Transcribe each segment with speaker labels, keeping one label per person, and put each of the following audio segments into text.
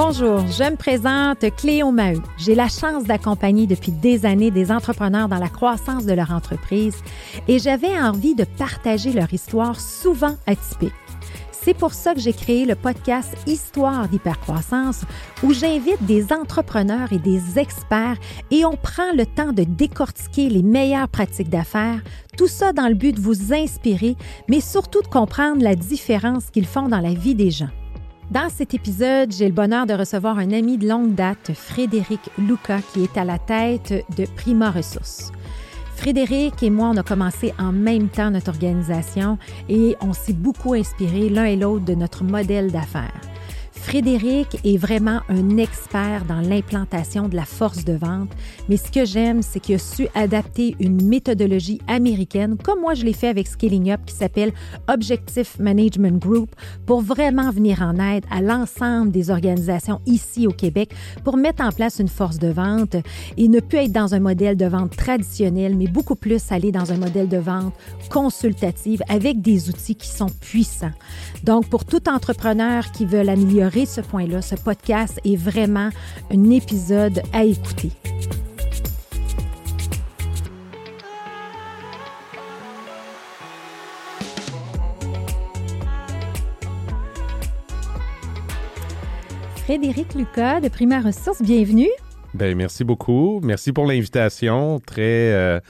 Speaker 1: Bonjour, je me présente Cléo Maheu. J'ai la chance d'accompagner depuis des années des entrepreneurs dans la croissance de leur entreprise et j'avais envie de partager leur histoire souvent atypique. C'est pour ça que j'ai créé le podcast Histoire d'hypercroissance où j'invite des entrepreneurs et des experts et on prend le temps de décortiquer les meilleures pratiques d'affaires, tout ça dans le but de vous inspirer, mais surtout de comprendre la différence qu'ils font dans la vie des gens. Dans cet épisode, j'ai le bonheur de recevoir un ami de longue date, Frédéric Luca, qui est à la tête de Prima Ressources. Frédéric et moi, on a commencé en même temps notre organisation et on s'est beaucoup inspiré l'un et l'autre de notre modèle d'affaires. Frédéric est vraiment un expert dans l'implantation de la force de vente, mais ce que j'aime, c'est qu'il a su adapter une méthodologie américaine, comme moi je l'ai fait avec Scaling Up, qui s'appelle Objective Management Group, pour vraiment venir en aide à l'ensemble des organisations ici au Québec pour mettre en place une force de vente et ne plus être dans un modèle de vente traditionnel, mais beaucoup plus aller dans un modèle de vente consultative avec des outils qui sont puissants. Donc, pour tout entrepreneur qui veut améliorer ce point-là, ce podcast est vraiment un épisode à écouter. Frédéric Lucas de Primaire Ressources, bienvenue.
Speaker 2: Bien, merci beaucoup. Merci pour l'invitation. Très, euh,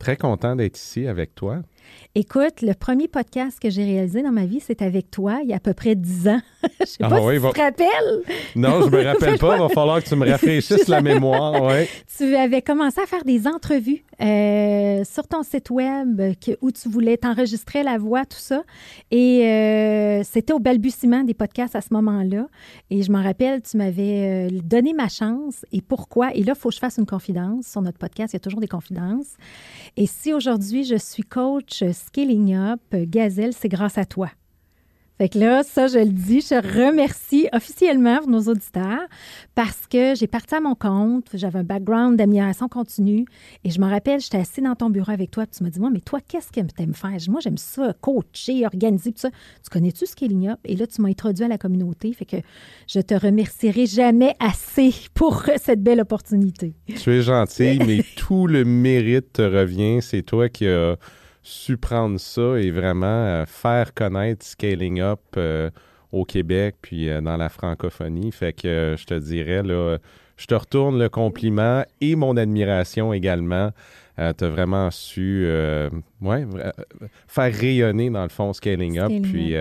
Speaker 2: très content d'être ici avec toi.
Speaker 1: Écoute, le premier podcast que j'ai réalisé dans ma vie, c'est avec toi, il y a à peu près 10 ans. je sais ah pas si tu te rappelles.
Speaker 2: Non, je me rappelle pas. Il va falloir que tu me rafraîchisses la mémoire. Ouais.
Speaker 1: Tu avais commencé à faire des entrevues euh, sur ton site web où tu voulais t'enregistrer la voix, tout ça. Et euh, c'était au balbutiement des podcasts à ce moment-là. Et je m'en rappelle, tu m'avais euh, donné ma chance et pourquoi. Et là, il faut que je fasse une confidence sur notre podcast. Il y a toujours des confidences. Et si aujourd'hui, je suis coach Scaling Up, Gazelle, c'est grâce à toi. Fait que là, ça, je le dis, je remercie officiellement nos auditeurs parce que j'ai parti à mon compte, j'avais un background d'amélioration continue et je me rappelle, j'étais assis dans ton bureau avec toi et tu m'as dit, moi, mais toi, qu'est-ce que tu aimes faire? Moi, j'aime ça, coacher, organiser, tout ça. Tu connais-tu Scaling Up? Et là, tu m'as introduit à la communauté. Fait que je te remercierai jamais assez pour cette belle opportunité.
Speaker 2: Tu es gentil, mais tout le mérite te revient. C'est toi qui as su prendre ça et vraiment euh, faire connaître Scaling Up euh, au Québec puis euh, dans la francophonie. Fait que je te dirais, là, je te retourne le compliment et mon admiration également euh, tu as vraiment su ouais, euh, faire rayonner, dans le fond, Scaling Up. puis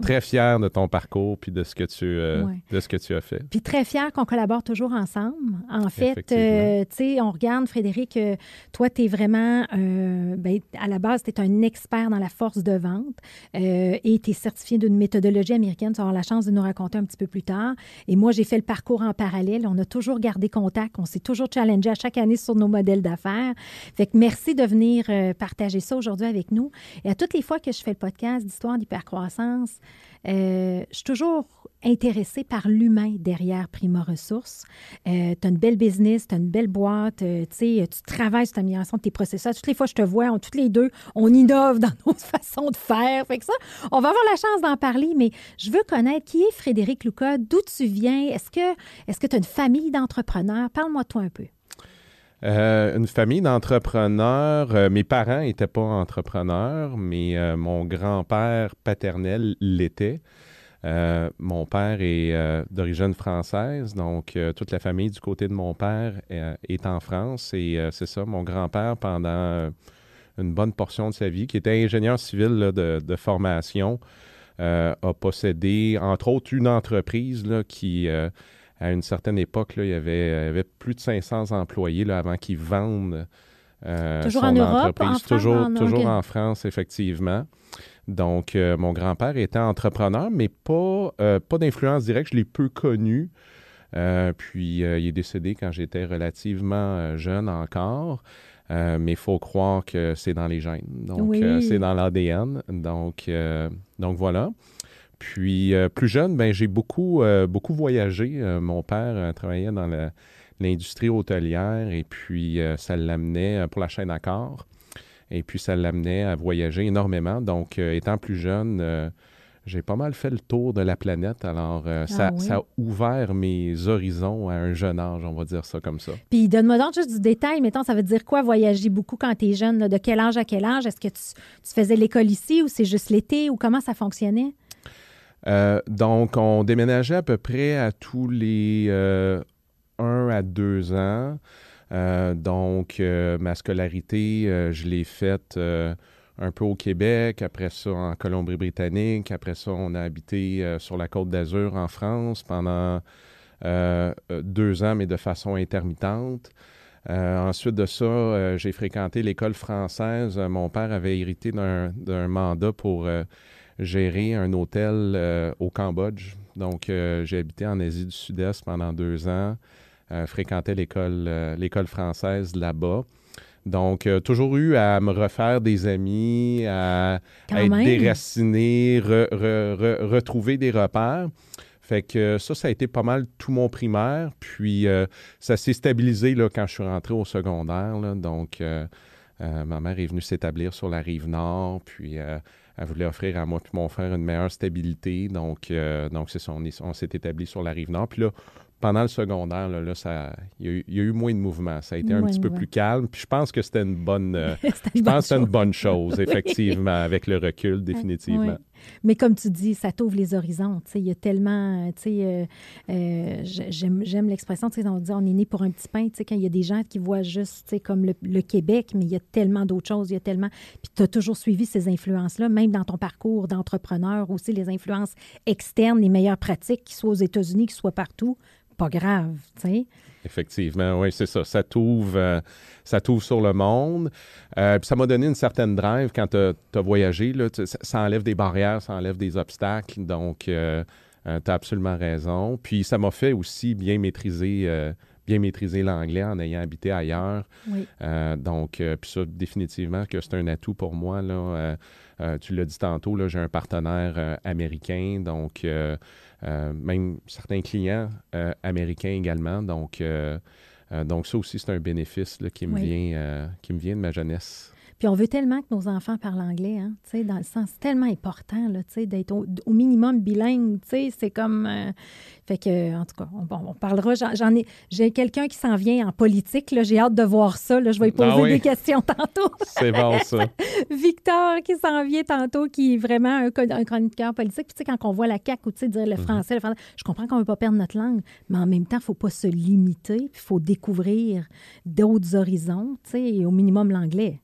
Speaker 2: très fier de ton parcours puis de ce que tu, de ce que tu as fait.
Speaker 1: Puis très fier qu'on collabore toujours ensemble. En fait, tu sais, on regarde, Frédéric, toi, tu es vraiment, ben, à la base, tu es un expert dans la force de vente et tu es certifié d'une méthodologie américaine. Tu vas avoir la chance de nous raconter un petit peu plus tard. Et moi, j'ai fait le parcours en parallèle. On a toujours gardé contact. On s'est toujours challengé à chaque année sur nos modèles d'affaires merci de venir euh, partager ça aujourd'hui avec nous. Et à toutes les fois que je fais le podcast d'histoire d'hypercroissance, euh, je suis toujours intéressée par l'humain derrière Prima Ressources. Euh, tu as une belle business, tu as une belle boîte, tu travailles sur l'amélioration de tes processus. Toutes les fois je te vois, on, toutes les deux, on innove dans nos façons de faire. Fait que ça, on va avoir la chance d'en parler, mais je veux connaître qui est Frédéric Lucas, d'où tu viens, est-ce que tu as une famille d'entrepreneurs? Parle-moi de toi un peu.
Speaker 2: Euh, une famille d'entrepreneurs. Euh, mes parents n'étaient pas entrepreneurs, mais euh, mon grand-père paternel l'était. mon père est d'origine française, donc toute la famille du côté de mon père est en France. Et c'est ça, mon grand-père, pendant une bonne portion de sa vie, qui était ingénieur civil de, formation, a possédé, entre autres, une entreprise qui à une certaine époque, là, il, y avait, plus de 500 employés là, avant qu'ils vendent
Speaker 1: euh, toujours en Europe, En
Speaker 2: toujours, France, toujours en France, effectivement. Donc, euh, mon grand-père était entrepreneur, mais pas, euh, pas d'influence directe. Je l'ai peu connu. puis, il est décédé quand j'étais relativement jeune encore. mais il faut croire que c'est dans les gènes. Donc, c'est dans l'ADN. Donc, donc, voilà. Puis euh, plus jeune, ben, j'ai beaucoup, euh, beaucoup voyagé. Euh, mon père travaillait dans l'industrie hôtelière et puis ça l'amenait pour la chaîne Accor. Et puis ça l'amenait à voyager énormément. Donc, étant plus jeune, j'ai pas mal fait le tour de la planète. Alors, ça,
Speaker 1: Ah oui?
Speaker 2: ça a ouvert mes horizons à un jeune âge, on va dire ça comme ça.
Speaker 1: Puis donne-moi donc juste du détail. Mettons, ça veut dire quoi voyager beaucoup quand tu es jeune? là? De quel âge à quel âge? Est-ce que tu, tu faisais l'école ici ou c'est juste l'été ou comment ça fonctionnait?
Speaker 2: Euh, donc, on déménageait à peu près à tous les euh, 1 à 2 ans. Euh, donc, euh, ma scolarité, je l'ai faite un peu au Québec, après ça en Colombie-Britannique, après ça on a habité sur la côte d'Azur en France pendant deux ans, mais de façon intermittente. Ensuite de ça, j'ai fréquenté l'école française. Mon père avait hérité d'un mandat pour gérer un hôtel euh, au Cambodge. Donc, euh, j'ai habité en Asie du Sud-Est pendant deux ans, euh, fréquentais l'école l'école française là-bas. Donc, toujours eu à me refaire des amis, à, à être
Speaker 1: même.
Speaker 2: déraciné, re- re- re- retrouver des repères. Fait que ça, ça a été pas mal tout mon primaire. Puis euh, ça s'est stabilisé là, quand je suis rentré au secondaire. là. Donc, euh, euh, ma mère est venue s'établir sur la rive nord. Puis elle voulait offrir à moi puis mon frère une meilleure stabilité. Donc, euh, donc c'est ça, on, est- on s'est établi sur la rive nord. Puis là, pendant le secondaire, là, là, ça, il y, a eu- il y a eu moins de mouvement. Ça a été un petit peu plus calme. Puis je pense que c'était une bonne... euh, je
Speaker 1: bonne
Speaker 2: pense une
Speaker 1: chose.
Speaker 2: bonne chose, effectivement, avec le recul, définitivement.
Speaker 1: Mais comme tu dis, ça t'ouvre les horizons. Il y a tellement. euh, euh, euh, j'ai- J'aime l'expression, on dit on est né pour un petit pain. Quand il y a des gens qui voient juste comme le, Québec, mais il y a tellement d'autres choses. Il y a tellement. Puis tu as toujours suivi ces influences-là, même dans ton parcours d'entrepreneur, aussi les influences externes, les meilleures pratiques, qu'ils soient aux États-Unis, qu'ils soient partout. Pas grave. sais.
Speaker 2: Effectivement, oui, c'est ça. Ça t'ouvre, euh, ça t'ouvre sur le monde. Euh, puis ça m'a donné une certaine drive quand tu as voyagé. Là, Tu- ça, enlève des barrières, ça enlève des obstacles. Donc, tu as absolument raison. Puis ça m'a fait aussi bien maîtriser, euh, bien maîtriser l'anglais en ayant habité ailleurs.
Speaker 1: Oui.
Speaker 2: Euh, donc, euh, puis ça, définitivement que c'est un atout pour moi. Là. Euh, euh, tu l'as dit tantôt, j'ai un partenaire euh, américain, donc euh, euh, même certains clients euh, américains également. Donc, euh, euh, donc ça aussi, c'est un bénéfice là, qui, me
Speaker 1: Oui.
Speaker 2: vient, euh, qui me vient de ma jeunesse.
Speaker 1: Puis on veut tellement que nos enfants parlent anglais, hein, tu sais, dans le sens, tellement important, là, tu sais, d'être au, au minimum bilingue, tu sais, c'est comme... euh, fait que, en tout cas, on, parlera, j'en, ai... J'ai quelqu'un qui s'en vient en politique, là, j'ai hâte de voir ça, là, je vais lui poser
Speaker 2: Ah oui?
Speaker 1: des questions tantôt.
Speaker 2: C'est bon, ça.
Speaker 1: Victor qui s'en vient tantôt, qui est vraiment un, un chroniqueur politique. Puis, tu sais, quand on voit la CAQ ou tu sais, dire
Speaker 2: Mhm.
Speaker 1: le français, le français, je comprends qu'on ne veut pas perdre notre langue, mais en même temps, il ne faut pas se limiter, il faut découvrir d'autres horizons, tu sais, et au minimum l'anglais.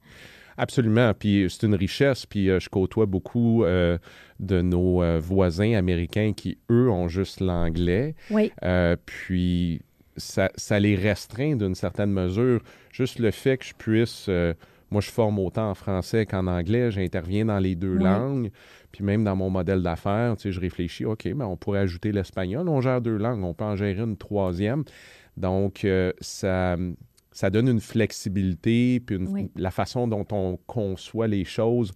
Speaker 2: Absolument. Puis c'est une richesse. Puis euh, je côtoie beaucoup euh, de nos euh, voisins américains qui, eux, ont juste l'anglais.
Speaker 1: Oui,
Speaker 2: Euh, puis ça, ça les restreint d'une certaine mesure. Juste le fait que je puisse, euh, moi je forme autant en français qu'en anglais, j'interviens dans les deux langues. Puis même dans mon modèle d'affaires, tu sais, je réfléchis, OK, mais on pourrait ajouter l'espagnol, on gère deux langues, on peut en gérer une troisième. Donc euh, ça, ça donne une flexibilité, puis une-
Speaker 1: Oui.
Speaker 2: la façon dont on conçoit les choses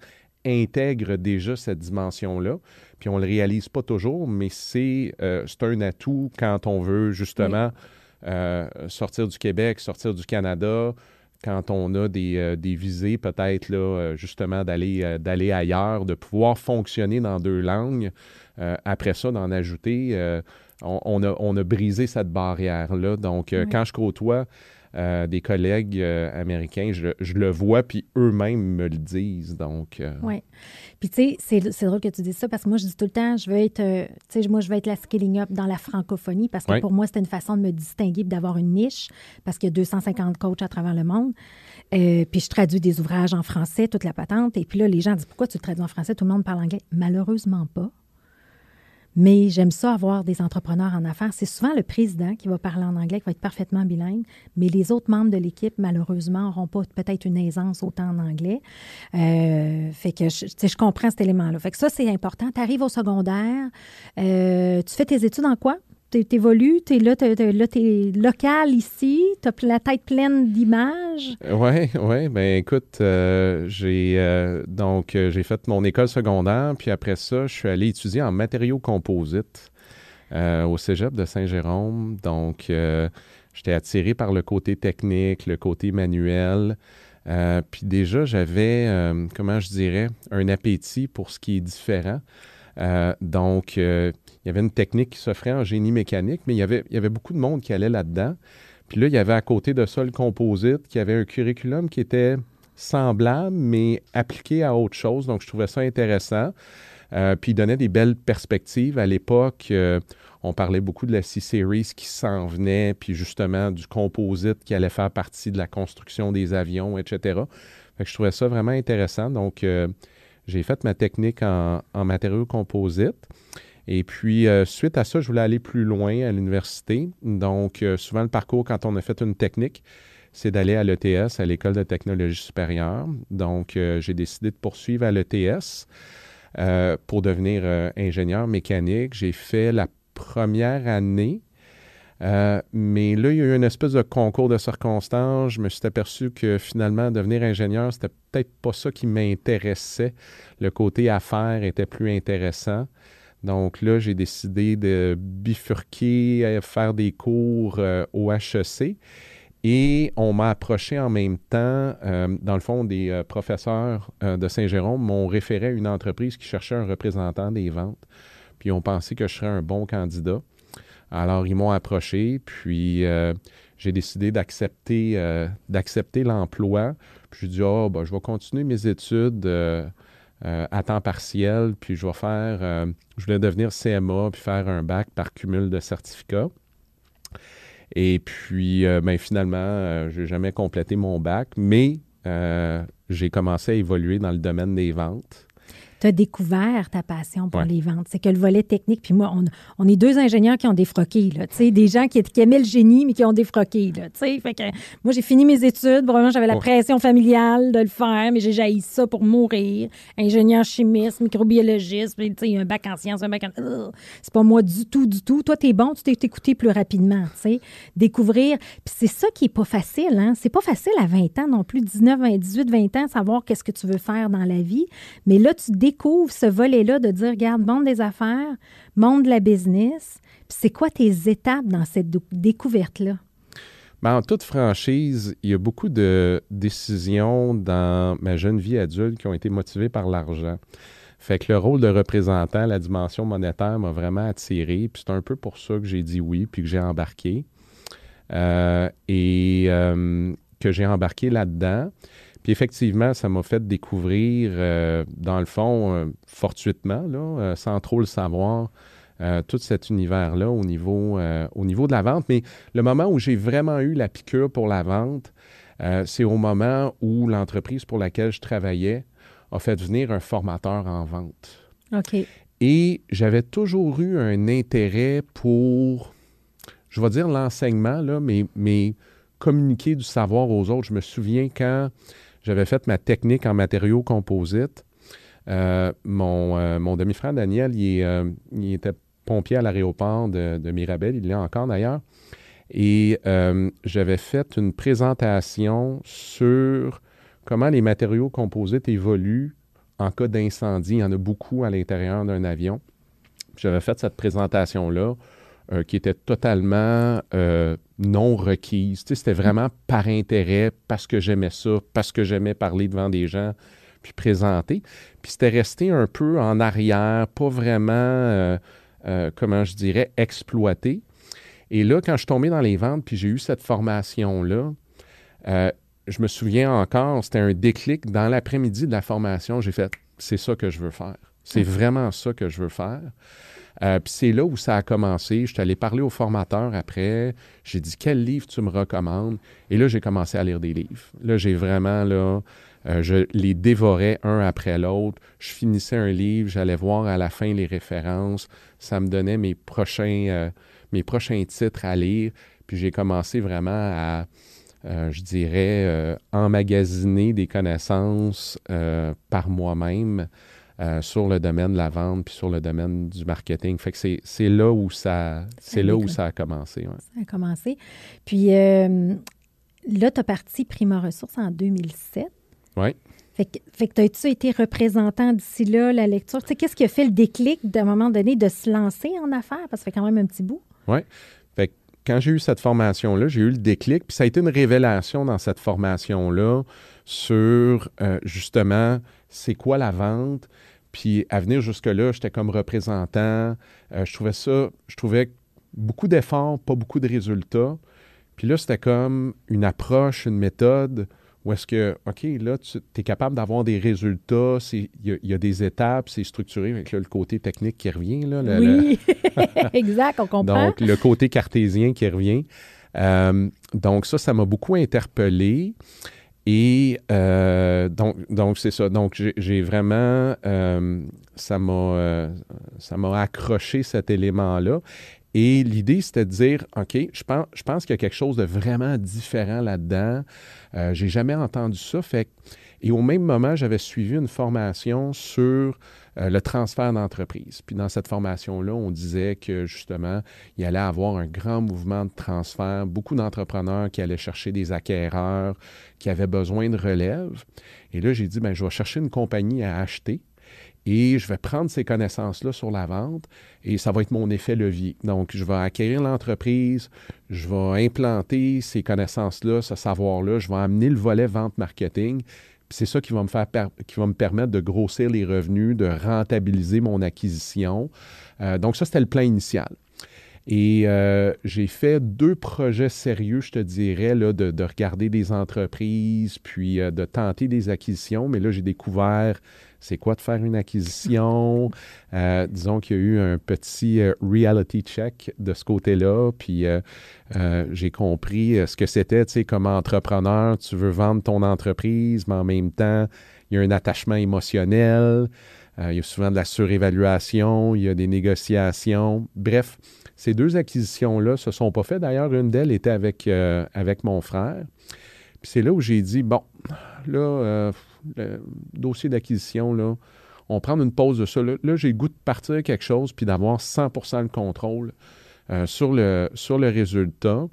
Speaker 2: intègre déjà cette dimension-là. Puis on le réalise pas toujours, mais c'est euh, c'est un atout quand on veut justement euh, sortir du Québec, sortir du Canada, quand on a des, euh, des visées peut-être là, justement d'aller d'aller ailleurs, de pouvoir fonctionner dans deux langues. Après ça, d'en ajouter, on, on a, on a brisé cette barrière-là. Donc,
Speaker 1: Oui.
Speaker 2: quand je côtoie euh, des collègues euh, américains, je, je le vois, puis eux-mêmes me le disent. Donc, euh,
Speaker 1: oui. Puis, tu sais, c'est drôle que tu dises ça parce que moi, je dis tout le temps, je veux être, euh, tu sais, moi, je veux être la scaling up dans la francophonie parce que
Speaker 2: Oui.
Speaker 1: pour moi, c'était une façon de me distinguer d'avoir une niche parce qu'il y a 250 coachs à travers le monde. Puis, je traduis des ouvrages en français, toute la patente. Et puis là, les gens disent Pourquoi tu le traduis en français? Tout le monde parle anglais. Malheureusement pas. Mais j'aime ça avoir des entrepreneurs en affaires. C'est souvent le président qui va parler en anglais, qui va être parfaitement bilingue, mais les autres membres de l'équipe, malheureusement, n'auront pas peut-être une aisance autant en anglais. Euh, fait que je, comprends cet élément-là. Fait que ça, c'est important. Tu arrives au secondaire, euh, tu fais tes études en quoi? Tu évolues, tu es là, tu es local ici, tu as la tête pleine d'images.
Speaker 2: Oui, oui. Ben écoute, euh, j'ai euh, donc euh, j'ai fait mon école secondaire, puis après ça, je suis allé étudier en matériaux composites euh, au Cégep de Saint-Jérôme. Donc, euh, j'étais attiré par le côté technique, le côté manuel. Euh, puis déjà, j'avais, euh, comment je dirais, un appétit pour ce qui est différent. Donc, il y avait une technique qui s'offrait en génie mécanique, mais il y, avait, beaucoup de monde qui allait là-dedans. Puis là, il y avait à côté de ça le composite qui avait un curriculum qui était semblable, mais appliqué à autre chose. Donc, je trouvais ça intéressant. Euh, puis il donnait des belles perspectives. À l'époque, euh, on parlait beaucoup de la C-Series qui s'en venait, puis justement du composite qui allait faire partie de la construction des avions, etc. Fait que je trouvais ça vraiment intéressant. Donc, euh, j'ai fait ma technique en, matériaux composites. Et puis, suite à ça, je voulais aller plus loin à l'université. Donc, souvent, le parcours, quand on a fait une technique, c'est d'aller à l'ETS, à l'École de technologie supérieure. Donc, j'ai décidé de poursuivre à l'ETS. Euh, pour devenir euh, ingénieur mécanique. J'ai fait la première année. Euh, mais là, il y a eu une espèce de concours de circonstances. Je me suis aperçu que finalement, devenir ingénieur, c'était peut-être pas ça qui m'intéressait. Le côté affaires était plus intéressant. Donc là, j'ai décidé de bifurquer, faire des cours au HEC. Et on m'a approché en même temps, euh, dans le fond, des euh, professeurs euh, de Saint-Jérôme m'ont référé à une entreprise qui cherchait un représentant des ventes. Puis on pensé que je serais un bon candidat. Alors ils m'ont approché, puis j'ai décidé d'accepter d'accepter l'emploi. Puis j'ai dit, oh, je vais continuer mes études à temps partiel, puis je vais faire, je voulais devenir CMA, puis faire un bac par cumul de certificats. Et puis, euh, ben, finalement, euh, je n'ai jamais complété mon bac, mais euh, j'ai commencé à évoluer dans le domaine des ventes
Speaker 1: tu as découvert ta passion pour les ventes. C'est que le volet technique, puis moi, on, est deux ingénieurs qui ont défroqué, là, des gens qui, qui, aimaient le génie, mais qui ont défroqué. Là, fait que moi, j'ai fini mes études. Vraiment, j'avais la pression familiale de le faire, mais j'ai jailli ça pour mourir. Ingénieur chimiste, microbiologiste, puis, un bac en sciences, un bac en... C'est pas moi du tout, du tout. Toi, tu es bon, tu t'es écouté plus rapidement, tu sais. Découvrir. Puis c'est ça qui est pas facile, hein. C'est pas facile à 20 ans non plus, 19, 20, 18, 20 ans, savoir qu'est-ce que tu veux faire dans la vie. Mais là, tu découvres découvre ce volet-là de dire, regarde, monde des affaires, monde de la business. C'est quoi tes étapes dans cette découverte-là?
Speaker 2: Ben, en toute franchise, il y a beaucoup de décisions dans ma jeune vie adulte qui ont été motivées par l'argent. Fait que le rôle de représentant, la dimension monétaire m'a vraiment attiré. Puis c'est un peu pour ça que j'ai dit oui, puis que j'ai embarqué. Euh, et euh, que j'ai embarqué là-dedans. Puis effectivement, ça m'a fait découvrir, euh, dans le fond, euh, fortuitement, là, euh, sans trop le savoir, tout cet univers-là au niveau, au niveau de la vente. Mais le moment où j'ai vraiment eu la piqûre pour la vente, c'est au moment où l'entreprise pour laquelle je travaillais a fait venir un formateur en vente.
Speaker 1: OK.
Speaker 2: Et j'avais toujours eu un intérêt pour, je vais dire l'enseignement, là, mais, mais communiquer du savoir aux autres. Je me souviens quand j'avais fait ma technique en matériaux composites. Euh, mon, euh, mon demi-frère Daniel, euh, il, était pompier à l'aéroport de, de, Mirabel, il l'est encore d'ailleurs. Et j'avais fait une présentation sur comment les matériaux composites évoluent en cas d'incendie. Il y en a beaucoup à l'intérieur d'un avion. J'avais fait cette présentation-là euh, qui était totalement euh, non requise. c'était vraiment par intérêt, parce que j'aimais ça, parce que j'aimais parler devant des gens, puis présenter. Puis c'était resté un peu en arrière, pas vraiment, euh, comment je dirais, exploité. Et là, quand je suis tombé dans les ventes, puis j'ai eu cette formation-là, je me souviens encore, c'était un déclic dans l'après-midi de la formation. J'ai fait, c'est ça que je veux faire. C'est vraiment ça que je veux faire. Euh, puis c'est là où ça a commencé. Je suis allé parler au formateur après. J'ai dit quel livre tu me recommandes? Et là, j'ai commencé à lire des livres. Là, j'ai vraiment là. Euh, je les dévorais un après l'autre. Je finissais un livre, j'allais voir à la fin les références. Ça me donnait mes prochains, euh, mes prochains titres à lire. Puis j'ai commencé vraiment à, je dirais, emmagasiner des connaissances par moi-même. Euh, sur le domaine de la vente puis sur le domaine du marketing. Fait que c'est là où ça c'est là où ça a commencé.
Speaker 1: Ça a commencé. Puis euh, là, tu as parti Prima Ressources en 2007.
Speaker 2: Oui.
Speaker 1: Fait que, fait que as-tu été représentant d'ici là, la lecture? Tu sais, qu'est-ce qui a fait le déclic d'un moment donné de se lancer en affaires? Parce que ça fait quand même un petit bout.
Speaker 2: Oui. Fait que quand j'ai eu cette formation-là, j'ai eu le déclic, puis ça a été une révélation dans cette formation-là sur euh, justement c'est quoi la vente, Puis à venir jusque-là, j'étais comme représentant. Euh, je trouvais ça, je trouvais beaucoup d'efforts, pas beaucoup de résultats. Puis là, c'était comme une approche, une méthode où est-ce que, OK, là, tu es capable d'avoir des résultats, il y, a des étapes, c'est structuré, avec le côté technique qui revient. Là,
Speaker 1: oui, exact, on comprend.
Speaker 2: Donc, le côté cartésien qui revient. Euh, donc, ça, ça m'a beaucoup interpellé. Et euh, donc, donc c'est ça. Donc, j'ai vraiment, euh, ça m'a accroché cet élément-là. Et l'idée, c'était de dire, OK, je pense, je pense qu'il y a quelque chose de vraiment différent là-dedans. Euh, j'ai jamais entendu ça. Fait et au même moment, j'avais suivi une formation sur euh, le transfert d'entreprise. Puis dans cette formation-là, on disait que justement, il allait avoir un grand mouvement de transfert, beaucoup d'entrepreneurs qui allaient chercher des acquéreurs, qui avaient besoin de relève. Et là, j'ai dit, ben, je vais chercher une compagnie à acheter et je vais prendre ces connaissances-là sur la vente et ça va être mon effet levier. Donc, je vais acquérir l'entreprise, je vais implanter ces connaissances-là, ce savoir-là, je vais amener le volet vente-marketing. C'est ça qui va me permettre de grossir les revenus, de rentabiliser mon acquisition. Euh, donc, ça, c'était le plan initial. Et euh, j'ai fait deux projets sérieux, je te dirais, là, de, regarder des entreprises, puis euh, de tenter des acquisitions. Mais là, j'ai découvert c'est quoi de faire une acquisition? Euh, disons qu'il y a eu un petit euh, reality check de ce côté-là, puis euh, j'ai compris ce que c'était, tu sais, comme entrepreneur, tu veux vendre ton entreprise, mais en même temps, il y a un attachement émotionnel, il y a souvent de la surévaluation, il y a des négociations. Bref, ces deux acquisitions-là se sont pas faites. D'ailleurs, une d'elles était avec, avec mon frère. Puis c'est là où j'ai dit, bon, là, dossier d'acquisition, là, on prend une pause de ça. Là, j'ai le goût de partir quelque chose puis d'avoir 100% le contrôle euh, sur, le, résultat.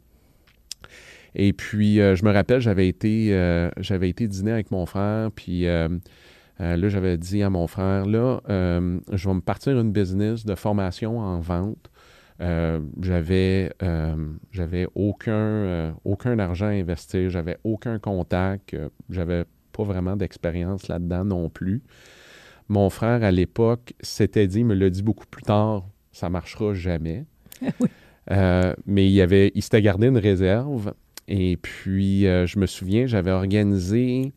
Speaker 2: Et puis, euh, je me rappelle, j'avais été, euh, j'avais été dîner avec mon frère, puis là, j'avais dit à mon frère, là, je vais me partir une business de formation en vente. j'avais, j'avais aucun, aucun argent à investir, j'avais aucun contact, j'avais vraiment d'expérience là-dedans non plus. Mon frère, à l'époque, s'était dit, me l'a dit beaucoup plus tard, ça marchera jamais. Euh, mais il, avait, il s'était gardé une réserve. Et puis, euh, je me souviens, j'avais organisé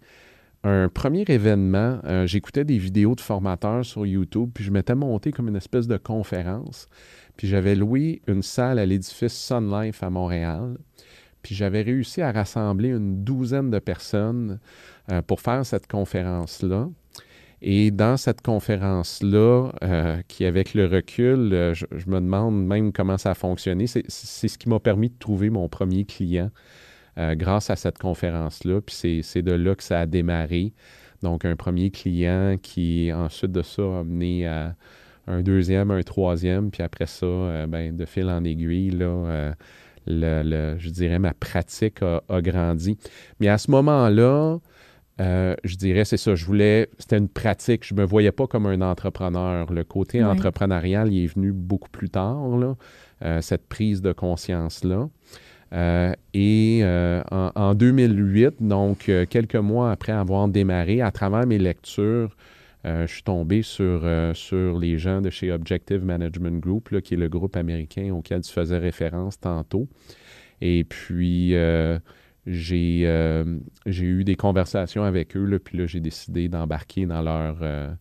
Speaker 2: un premier événement. Euh, j'écoutais des vidéos de formateurs sur YouTube, puis je m'étais monté comme une espèce de conférence. Puis j'avais loué une salle à l'édifice Sun Life à Montréal. Puis j'avais réussi à rassembler une douzaine de personnes euh, pour faire cette conférence-là. Et dans cette conférence-là, euh, qui avec le recul, euh, je, me demande même comment ça a fonctionné, c'est ce qui m'a permis de trouver mon premier client grâce à cette conférence-là. Puis c'est de là que ça a démarré. Donc un premier client qui ensuite de ça a mené à un deuxième, un troisième, puis après ça, ben, de fil en aiguille, là, le, je dirais ma pratique a, a grandi. Mais à ce moment-là, euh, je dirais, c'est ça, je voulais, c'était une pratique, je ne me voyais pas comme un entrepreneur. Le côté entrepreneurial, il est venu beaucoup plus tard, là, euh, cette prise de conscience-là. Euh, et en, 2008, donc quelques mois après avoir démarré, à travers mes lectures, je suis tombé sur, sur les gens de chez Objective Management Group, qui est le groupe américain auquel tu faisais référence tantôt. Et puis, euh, j'ai eu des conversations avec eux, puis là, j'ai décidé d'embarquer dans leur, euh,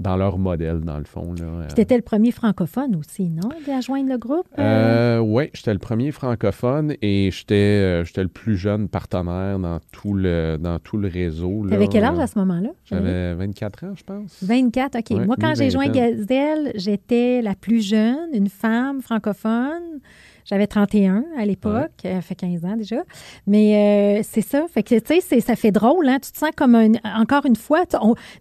Speaker 2: dans leur modèle, dans le fond.
Speaker 1: Tu étais le premier francophone aussi, non, de joindre le groupe?
Speaker 2: Euh? oui, j'étais le premier francophone et j'étais le plus jeune partenaire dans tout le, dans tout le réseau.
Speaker 1: Tu avais quel âge à ce moment-là?
Speaker 2: J'avais 24 ans, je pense.
Speaker 1: 24, OK. Moi, quand j'ai joint Gazelle, j'étais la plus jeune, une femme francophone. J'avais 31 à l'époque, ça fait 15 ans déjà. Mais euh, c'est ça. Fait que, tu sais, ça fait drôle, hein? Tu te sens comme un, encore une fois.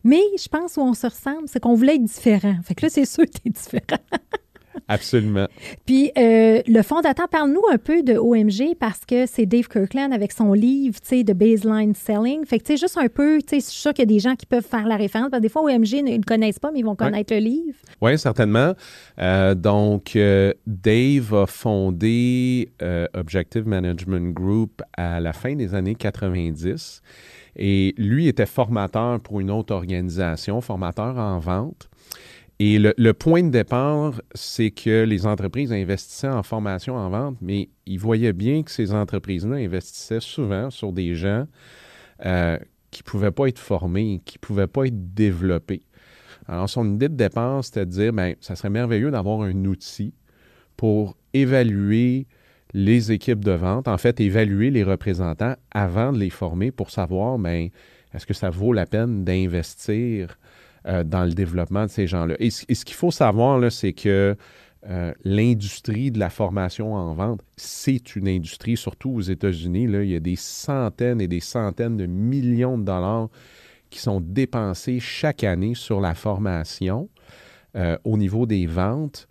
Speaker 1: mais je pense où on se ressemble, c'est qu'on voulait être différent. Fait que là, c'est sûr que tu es différent.
Speaker 2: Absolument.
Speaker 1: Puis euh, le fondateur, parle-nous un peu de OMG parce que c'est Dave Kirkland avec son livre, tu sais, de Baseline Selling. Fait que, tu sais, juste un peu, tu sais, je suis sûr qu'il y a des gens qui peuvent faire la référence. Parce que des fois, OMG ne le connaissent pas, mais ils vont connaître le livre.
Speaker 2: Oui, certainement. Euh, donc, euh, Dave a fondé Objective Management Group à la fin des années 90. Et lui était formateur pour une autre organisation, formateur en vente. Et le, point de départ, c'est que les entreprises investissaient en formation, en vente, mais ils voyaient bien que ces entreprises-là investissaient souvent sur des gens euh, qui ne pouvaient pas être formés, qui ne pouvaient pas être développés. Alors, son idée de départ, c'était de dire, bien, ça serait merveilleux d'avoir un outil pour évaluer les équipes de vente, en fait, évaluer les représentants avant de les former pour savoir, bien, est-ce que ça vaut la peine d'investir euh, dans le développement de ces gens-là. Et, ce qu'il faut savoir, c'est que euh, l'industrie de la formation en vente, c'est une industrie, surtout aux États-Unis. il y a des centaines et des centaines de millions de dollars qui sont dépensés chaque année sur la formation euh, au niveau des ventes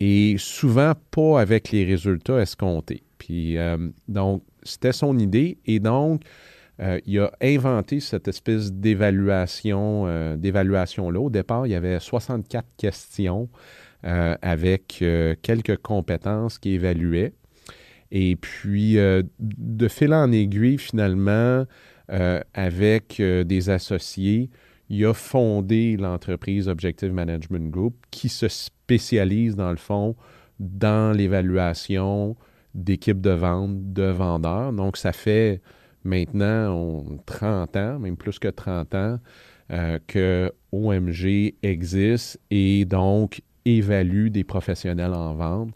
Speaker 2: et souvent pas avec les résultats escomptés. Puis, donc, c'était son idée. Et donc, euh, il a inventé cette espèce d'évaluation, euh, d'évaluation-là. Au départ, il y avait 64 questions euh, avec quelques compétences qu'il évaluait. Et puis, de fil en aiguille, finalement, avec des associés, il a fondé l'entreprise Objective Management Group qui se spécialise, dans le fond, dans l'évaluation d'équipes de vente, de vendeurs. Donc, ça fait maintenant on, 30 ans, même plus que 30 ans, euh, que OMG existe et donc évalue des professionnels en vente.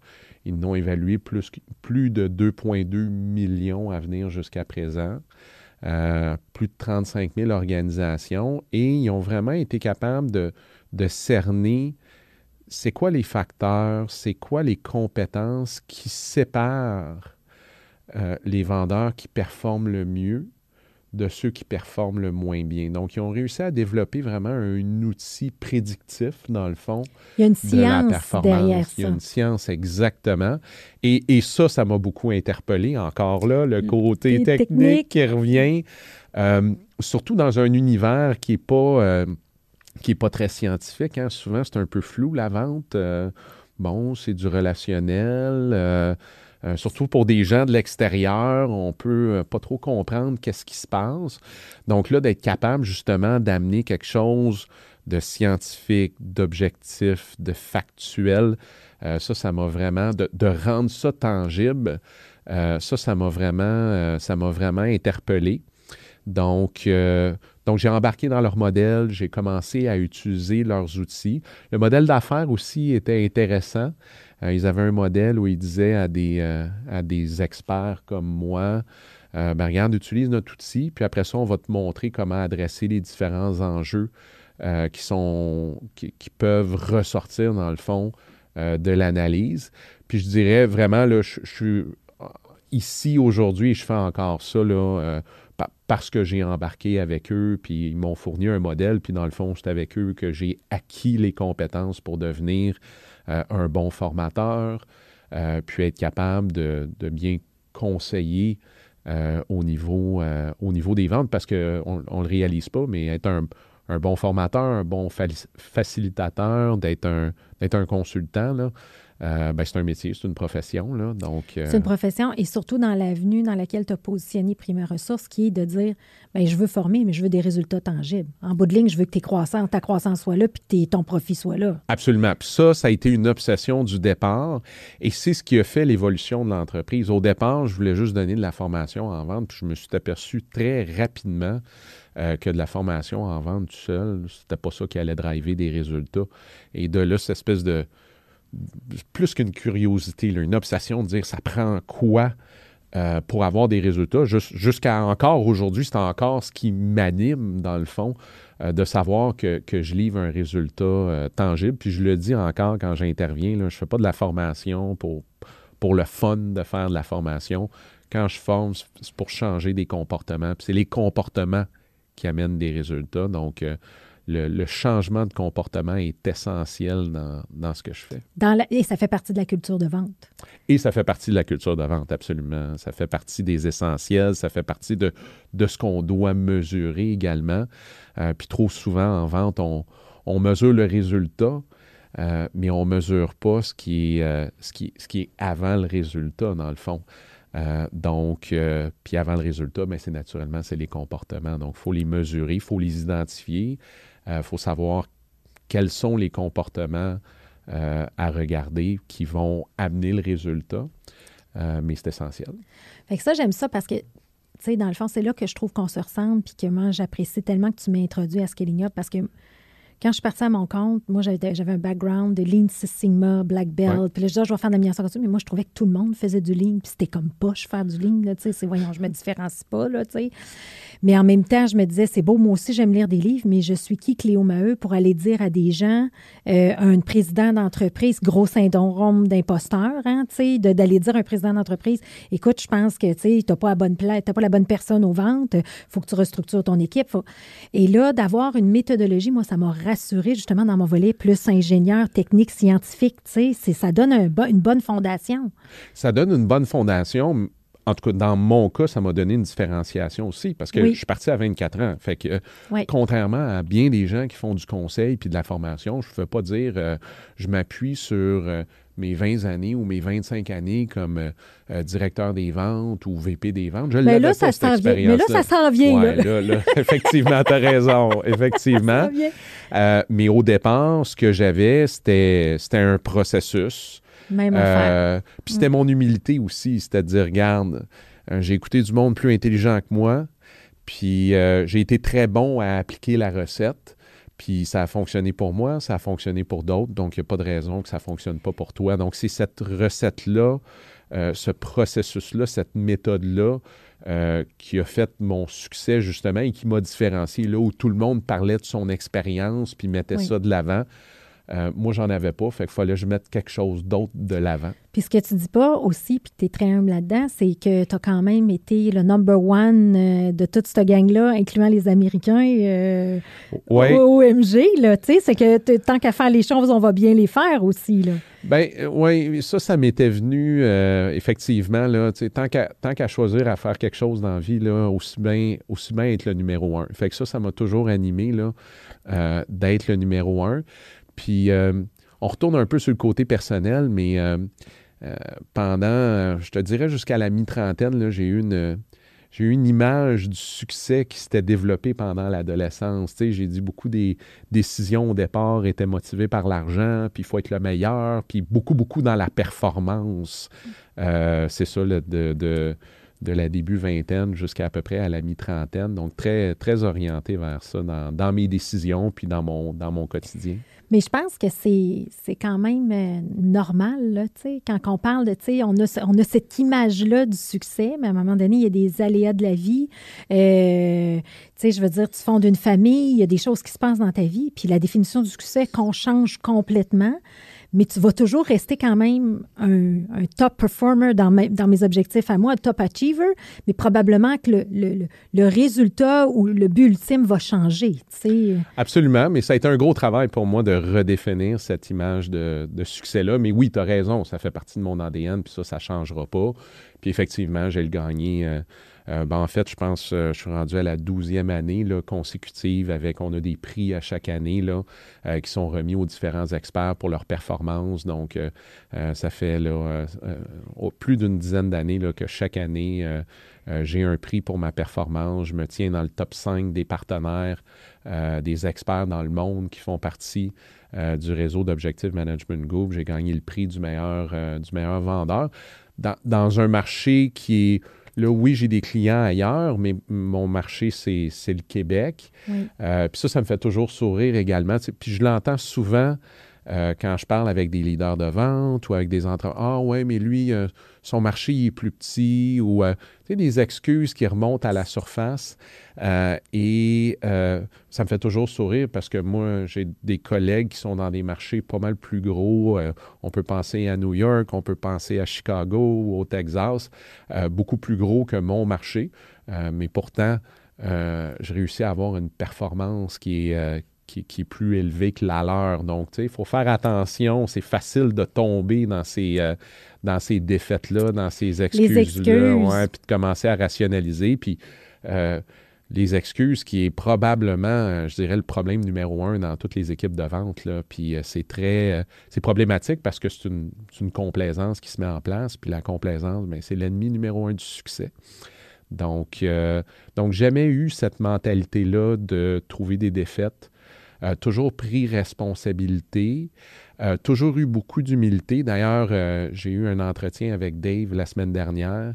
Speaker 2: Ils n'ont évalué plus, plus de 2,2 millions à venir jusqu'à présent. Euh, plus de 35 000 organisations et ils ont vraiment été capables de, de cerner c'est quoi les facteurs, c'est quoi les compétences qui séparent euh, les vendeurs qui performent le mieux de ceux qui performent le moins bien. Donc, ils ont réussi à développer vraiment un outil prédictif, dans le fond,
Speaker 1: Il y a une science de la performance.
Speaker 2: Il y a une science, exactement. Et, ça, ça m'a beaucoup interpellé. Encore là, le côté technique, qui revient, euh, surtout dans un univers qui n'est pas, euh, qui est pas très scientifique. Hein. Souvent, c'est un peu flou, la vente. bon, c'est du relationnel euh, surtout pour des gens de l'extérieur, on peut euh, pas trop comprendre qu'est-ce qui se passe. Donc là, d'être capable justement d'amener quelque chose de scientifique, d'objectif, de factuel, euh, ça, ça m'a vraiment, de, rendre ça tangible, ça, ça m'a vraiment, ça m'a vraiment interpellé. Donc, donc j'ai embarqué dans leur modèle, j'ai commencé à utiliser leurs outils. Le modèle d'affaires aussi était intéressant. Euh, ils avaient un modèle où ils disaient à des, euh, à des experts comme moi, euh, ben, regarde, utilise notre outil, puis après ça, on va te montrer comment adresser les différents enjeux qui, sont, qui, peuvent ressortir, dans le fond, de l'analyse. Puis je dirais vraiment, là, je, suis ici aujourd'hui, je fais encore ça là, parce que j'ai embarqué avec eux, puis ils m'ont fourni un modèle, puis dans le fond, c'est avec eux que j'ai acquis les compétences pour devenir euh, un bon formateur, euh, puis être capable de, bien conseiller euh, au, niveau, au niveau des ventes parce qu'on ne le réalise pas, mais être un, bon formateur, un bon facilitateur, d'être un, consultant, euh, ben, c'est un métier, c'est une profession. Là, donc,
Speaker 1: euh, C'est une profession et surtout dans l'avenue dans laquelle tu as positionné Prima Ressources, qui est de dire ben, je veux former, mais je veux des résultats tangibles. En bout de ligne, je veux que tes croissance, ta croissance soit là puis ton profit soit là.
Speaker 2: Absolument. Puis ça, ça a été une obsession du départ et c'est ce qui a fait l'évolution de l'entreprise. Au départ, je voulais juste donner de la formation en vente, puis je me suis aperçu très rapidement euh, que de la formation en vente tout seul, c'était pas ça qui allait driver des résultats. Et de là, cette espèce de plus qu'une curiosité, une obsession de dire ça prend quoi euh, pour avoir des résultats. Jusqu'à encore aujourd'hui, c'est encore ce qui m'anime, dans le fond, euh, de savoir que, je livre un résultat euh, tangible. Puis je le dis encore quand j'interviens, je ne fais pas de la formation pour, pour le fun de faire de la formation. Quand je forme, c'est pour changer des comportements. Puis c'est les comportements qui amènent des résultats. Donc, le, changement de comportement est essentiel dans, ce que je fais.
Speaker 1: et ça fait partie de la culture de vente.
Speaker 2: Et ça fait partie de la culture de vente, absolument. Ça fait partie des essentiels, ça fait partie de, de ce qu'on doit mesurer également. Euh, puis trop souvent en vente, on, mesure le résultat, euh, mais on ne mesure pas ce qui, est, euh, ce, qui, ce qui est avant le résultat, dans le fond. donc, puis avant le résultat, mais ben, c'est naturellement, c'est les comportements. Donc, il faut les mesurer, il faut les identifier. Il euh, faut savoir quels sont les comportements à regarder qui vont amener le résultat. mais c'est essentiel.
Speaker 1: Fait ça, j'aime ça parce que tu sais, dans le fond, c'est là que je trouve qu'on se ressemble, puis que moi, j'apprécie tellement que tu m'aies introduit à Scaling Up parce que quand je suis partie à mon compte, moi, j'avais un background de Lean Six Sigma, Black Belt. Puis là, je disais, ah, je vais faire de l'amélioration continue. Mais moi, je trouvais que tout le monde faisait du Lean. Puis c'était comme poche faire du Lean. Là, c'est, voyons, je me différencie pas. Là, sais. mais en même temps, je me disais, c'est beau, moi aussi, j'aime lire des livres, mais je suis qui, Cléo Maheu, pour aller dire à des gens, euh, un président d'entreprise, gros syndrome d'imposteur, hein, d'aller dire à un président d'entreprise, écoute, je pense que tu n'as pas, la bonne pas la bonne personne aux ventes, faut que tu restructures ton équipe. Et là, d'avoir une méthodologie, moi, ça m'a rassuré justement dans mon volet plus ingénieur, technique, scientifique. Tu sais, ça donne une bonne fondation.
Speaker 2: Ça donne une bonne fondation. En tout cas, dans mon cas, ça m'a donné une différenciation aussi parce que je suis parti à 24 ans. Fait que, contrairement à bien des gens qui font du conseil puis de la formation, je ne veux pas dire euh, je m'appuie sur euh, mes 20 années ou mes 25 années comme euh, euh, directeur des ventes ou VP des ventes. Je
Speaker 1: mais, là, ça cette mais là, ça s'en vient.
Speaker 2: là. Là, effectivement, tu as raison. Effectivement. Euh, mais au départ, ce que j'avais, c'était, c'était un processus.
Speaker 1: Même affaire.
Speaker 2: Puis c'était mm. mon humilité aussi. C'était de dire, regarde, j'ai écouté du monde plus intelligent que moi. Puis j'ai été très bon à appliquer la recette. Puis ça a fonctionné pour moi, ça a fonctionné pour d'autres, donc il n'y a pas de raison que ça ne fonctionne pas pour toi. Donc c'est cette recette-là, euh, ce processus-là, cette méthode-là euh, qui a fait mon succès justement et qui m'a différencié là où tout le monde parlait de son expérience puis mettait ça de l'avant. Euh, moi, j'en avais pas, fait qu'il fallait que je mette quelque chose d'autre de l'avant.
Speaker 1: Puis ce que tu dis pas aussi, puis tu es très humble là-dedans, c'est que tu as quand même été le number one euh, de toute cette gang-là, incluant les Américains euh, OMG, là, tu sais, c'est que tant qu'à faire les choses, on va bien les faire aussi, là.
Speaker 2: Ben oui, ça, ça m'était venu effectivement, là, tu sais, tant qu'à choisir à faire quelque chose dans la vie, là, aussi bien, aussi bien être le numéro un. Fait que ça, ça m'a toujours animé, là, d'être le numéro un. Puis euh, on retourne un peu sur le côté personnel, mais euh, euh, pendant, je te dirais jusqu'à la mi-trentaine, j'ai eu une j'ai eu une image du succès qui s'était développé pendant l'adolescence. J'ai dit beaucoup des décisions au départ étaient motivées par l'argent, puis il faut être le meilleur, puis beaucoup, beaucoup dans la performance. c'est ça, de, de, de, la début vingtaine jusqu'à à peu près à la mi-trentaine. Donc, très, très orienté vers ça dans, dans, mes décisions, puis dans mon, dans mon quotidien.
Speaker 1: Mais je pense que c'est quand même euh, normal, là, quand on parle de, on a, on a cette image-là du succès, mais à un moment donné, il y a des aléas de la vie. Euh, je veux dire, tu fondes une famille, il y a des choses qui se passent dans ta vie, puis la définition du succès qu'on change complètement mais tu vas toujours rester quand même un, top performer dans, mes objectifs à moi, un top achiever, mais probablement que le, résultat ou le but ultime va changer.
Speaker 2: Absolument, mais ça a été un gros travail pour moi de redéfinir cette image de, de succès-là. Mais oui, tu as raison, ça fait partie de mon ADN, puis ça, ça ne changera pas. Puis effectivement, j'ai le gagné. Euh, euh, ben, en fait, je pense euh, je suis rendu à la douzième année consécutive avec, on a des prix à chaque année là, euh, qui sont remis aux différents experts pour leur performance. Donc, ça fait plus d'une dizaine d'années que chaque année, j'ai un prix pour ma performance. Je me tiens dans le top 5 des partenaires, des experts dans le monde qui font partie du réseau d'Objective Management Group. J'ai gagné le prix du meilleur, du meilleur vendeur dans, dans un marché qui est Là, oui, j'ai des clients ailleurs, mais mon marché, c'est, le Québec. Euh, puis ça, ça me fait toujours sourire également. Puis je l'entends souvent euh, quand je parle avec des leaders de vente ou avec des entrepreneurs. Ah ouais, mais lui, euh, son marché est plus petit ou tu sais, des excuses qui remontent à la surface. et ça me fait toujours sourire parce que moi, j'ai des collègues qui sont dans des marchés pas mal plus gros. on peut penser à New York, on peut penser à Chicago ou au Texas, beaucoup plus gros que mon marché. mais pourtant, je réussis à avoir une performance qui est, qui, est plus élevé que la leur. Donc, tu sais, il faut faire attention. C'est facile de tomber dans ces, euh, dans ces défaites-là, dans ces excuses-là, ouais, puis de commencer à rationaliser. Puis, euh, les excuses qui est probablement, euh, je dirais, le problème numéro un dans toutes les équipes de vente. Là. Puis c'est très, c'est problématique parce que c'est une, une, complaisance qui se met en place. Puis la complaisance, bien, c'est l'ennemi numéro un du succès. Donc, donc jamais eu cette mentalité-là de trouver des défaites toujours pris responsabilité, toujours eu beaucoup d'humilité. D'ailleurs, j'ai eu un entretien avec Dave la semaine dernière.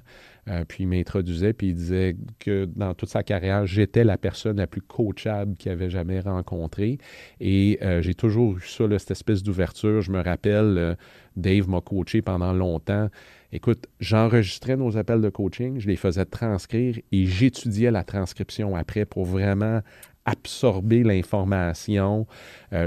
Speaker 2: Euh, puis il m'introduisait, puis il disait que dans toute sa carrière, j'étais la personne la plus coachable qu'il avait jamais rencontrée. Et euh, j'ai toujours eu ça, cette espèce d'ouverture. Je me rappelle, euh, Dave m'a coaché pendant longtemps. Écoute, j'enregistrais nos appels de coaching, je les faisais transcrire et j'étudiais la transcription après pour vraiment absorber l'information.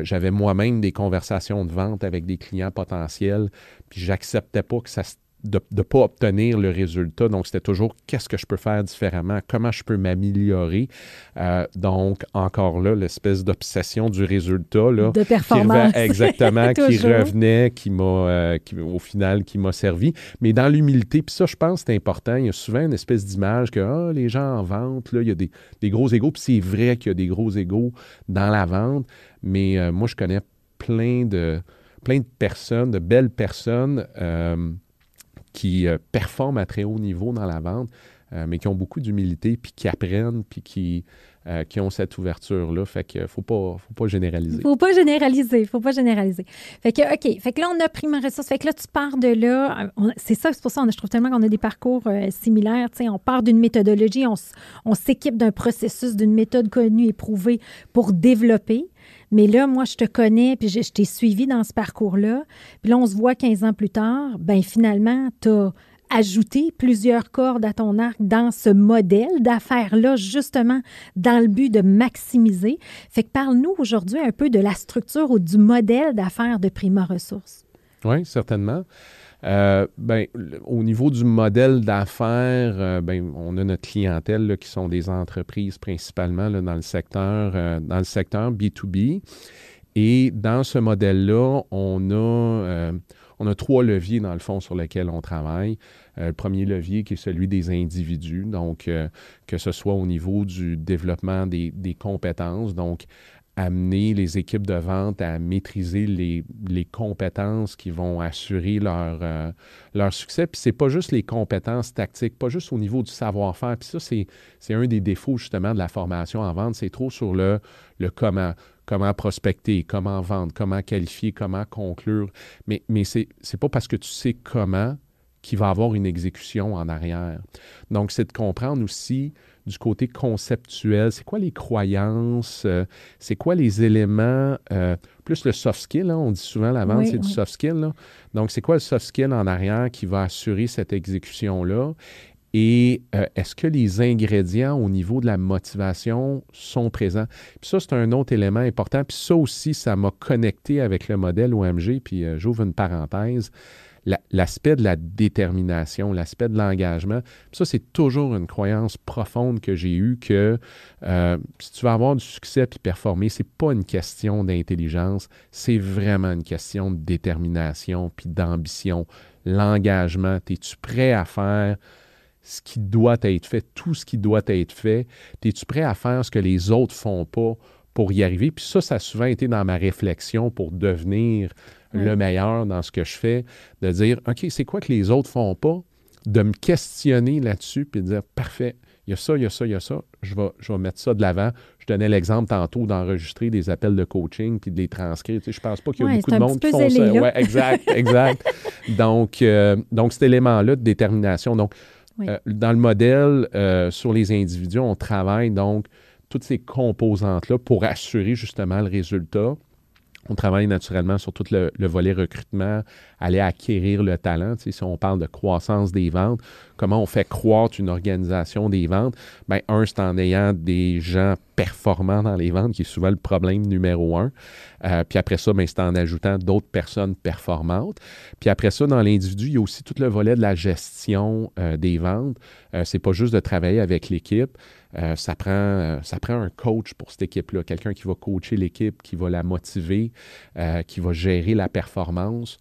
Speaker 2: J'avais moi-même des conversations de vente avec des clients potentiels, puis j'acceptais pas que ça se de ne pas obtenir le résultat. Donc, c'était toujours qu'est-ce que je peux faire différemment, comment je peux m'améliorer? Euh, donc, encore là, l'espèce d'obsession du résultat. Là,
Speaker 1: de performance.
Speaker 2: exactement, qui revenait, qui m'a, euh, qui, au final, qui m'a servi. Mais dans l'humilité, puis ça, je pense c'est important. Il y a souvent une espèce d'image que ah, les gens en vente, là, il y a des, des gros égaux. Puis c'est vrai qu'il y a des gros égaux dans la vente. Mais euh, moi, je connais plein de, plein de personnes, de belles personnes qui euh, performent à très haut niveau dans la vente, euh, mais qui ont beaucoup d'humilité, puis qui apprennent, puis qui, euh, qui ont cette ouverture-là. Fait qu'il ne faut pas, faut pas généraliser.
Speaker 1: faut pas généraliser. faut pas généraliser. Fait que, OK. Fait que là, on a pris ma ressource. Fait que là, tu pars de là. C'est ça, c'est pour ça, je trouve tellement qu'on a des parcours similaires. sais, on part d'une méthodologie, on, on s'équipe d'un processus, d'une méthode connue, éprouvée pour développer. Mais là, moi, je te connais, puis je, t'ai suivi dans ce parcours-là. Puis là, on se voit 15 ans plus tard. Ben finalement, tu as ajouté plusieurs cordes à ton arc dans ce modèle d'affaires-là, justement, dans le but de maximiser. Fait que parle-nous aujourd'hui un peu de la structure ou du modèle d'affaires de Prima Ressources.
Speaker 2: Oui, certainement. Euh, ben, au niveau du modèle d'affaires, euh, ben, on a notre clientèle qui sont des entreprises principalement dans, le secteur, euh, dans le secteur B2B. Et dans ce modèle-là, on a, on a trois leviers, dans le fond, sur lesquels on travaille. le premier levier qui est celui des individus, donc que ce soit au niveau du développement des, des compétences, donc amener les équipes de vente à maîtriser les, compétences qui vont assurer leur, euh, leur succès. Puis c'est pas juste les compétences tactiques, pas juste au niveau du savoir-faire. Puis ça, c'est, un des défauts justement de la formation en vente. C'est trop sur le, comment. Comment prospecter, comment vendre, comment qualifier, comment conclure. Mais, mais c'est pas parce que tu sais comment qu'il va avoir une exécution en arrière. Donc, c'est de comprendre aussi du côté conceptuel, c'est quoi les croyances, euh, c'est quoi les éléments, euh, plus le soft skill, hein, on dit souvent la vente, c'est du soft skill. Donc, c'est quoi le soft skill en arrière qui va assurer cette exécution-là? Et euh, est-ce que les ingrédients au niveau de la motivation sont présents? Puis ça, c'est un autre élément important. Puis ça aussi, ça m'a connecté avec le modèle OMG. Puis j'ouvre une parenthèse l'aspect de la détermination, l'aspect de l'engagement. Ça, c'est toujours une croyance profonde que j'ai eue que euh, si tu vas avoir du succès puis performer, c'est pas une question d'intelligence, c'est vraiment une question de détermination puis d'ambition. L'engagement, es-tu prêt à faire ce qui doit être fait, tout ce qui doit être fait? Es-tu prêt à faire ce que les autres font pas pour y arriver? Puis ça, ça a souvent été dans ma réflexion pour devenir le meilleur dans ce que je fais, de dire, OK, c'est quoi que les autres font pas? De me questionner là-dessus, puis de dire, parfait, il y a ça, il y a ça, il y a ça, je vais, je vais mettre ça de l'avant. Je donnais l'exemple tantôt d'enregistrer des appels de coaching puis de les transcrire. Tu sais, je pense pas qu'il y a beaucoup de monde qui font ça. Ouais, exact, exact. donc, euh, donc, cet élément-là de détermination. Donc, euh, dans le modèle euh, sur les individus, on travaille donc toutes ces composantes-là pour assurer justement le résultat. On travaille naturellement sur tout le, volet recrutement, aller acquérir le talent. si on parle de croissance des ventes, comment on fait croître une organisation des ventes? Bien, un, c'est en ayant des gens performants dans les ventes, qui est souvent le problème numéro un. Euh, puis après ça, ben, c'est en ajoutant d'autres personnes performantes. Puis après ça, dans l'individu, il y a aussi tout le volet de la gestion euh, des ventes. Euh, c'est pas juste de travailler avec l'équipe, euh, ça, prend, euh, ça prend un coach pour cette équipe-là, quelqu'un qui va coacher l'équipe, qui va la motiver, euh, qui va gérer la performance.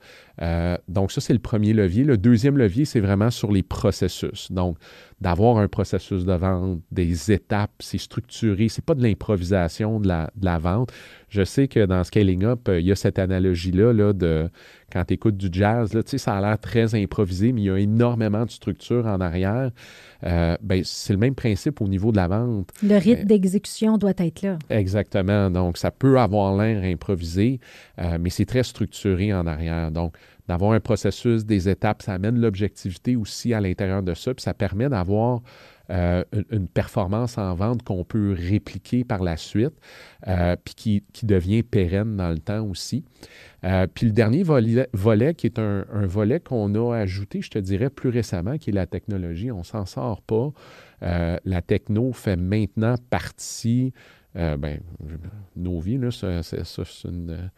Speaker 2: donc ça, c'est le premier levier. Le deuxième levier, c'est vraiment sur les processus. Donc, d'avoir un processus de vente, des étapes, c'est structuré, c'est pas de l'improvisation de la, vente. Je sais que dans Scaling Up, il y a cette analogie-là là, de quand tu écoutes du jazz, là, ça a l'air très improvisé, mais il y a énormément de structure en arrière. Euh, ben, c'est le même principe au niveau de la vente.
Speaker 1: Le rythme euh, d'exécution doit être là.
Speaker 2: Exactement. Donc, ça peut avoir l'air improvisé, euh, mais c'est très structuré en arrière. Donc, d'avoir un processus, des étapes, ça amène l'objectivité aussi à l'intérieur de ça, puis ça permet d'avoir euh, une, performance en vente qu'on peut répliquer par la suite, euh, puis qui, qui, devient pérenne dans le temps aussi. Euh, puis le dernier volet, volet qui est un, volet qu'on a ajouté, je te dirais, plus récemment, qui est la technologie. On s'en sort pas. la techno fait maintenant partie, ben, nos vies, là, c'est une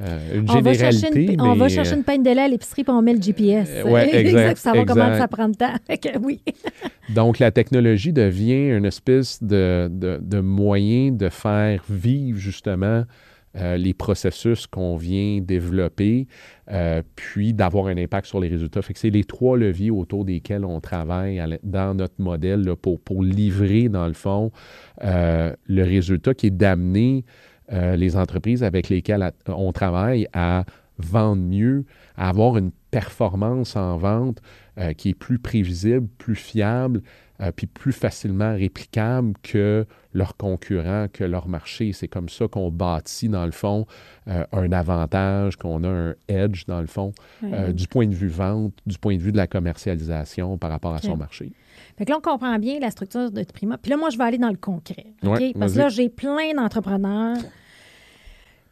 Speaker 2: euh, une
Speaker 1: on
Speaker 2: généralité.
Speaker 1: Va on va chercher une peine de lait à l'épicerie puis on met le GPS.
Speaker 2: Euh, oui, exact.
Speaker 1: ça va comment ça prend de temps. oui.
Speaker 2: Donc, la technologie devient une espèce de, de, de moyen de faire vivre justement euh, les processus qu'on vient développer, puis d'avoir un impact sur les résultats. Fait que c'est les trois leviers autour desquels on travaille dans notre modèle là, pour, pour livrer, dans le fond, le résultat qui est d'amener euh, les entreprises avec lesquelles on travaille à vendre mieux, à avoir une performance en vente euh, qui est plus prévisible, plus fiable, euh, puis plus facilement réplicable que leurs concurrents, que leur marché. C'est comme ça qu'on bâtit, dans le fond, un avantage, qu'on a un edge, dans le fond, du point de vue vente, du point de vue de la commercialisation par rapport à son marché.
Speaker 1: Fait que là, on comprend bien la structure de Prima. Puis là, moi, je vais aller dans le concret. Parce que là, j'ai plein d'entrepreneurs.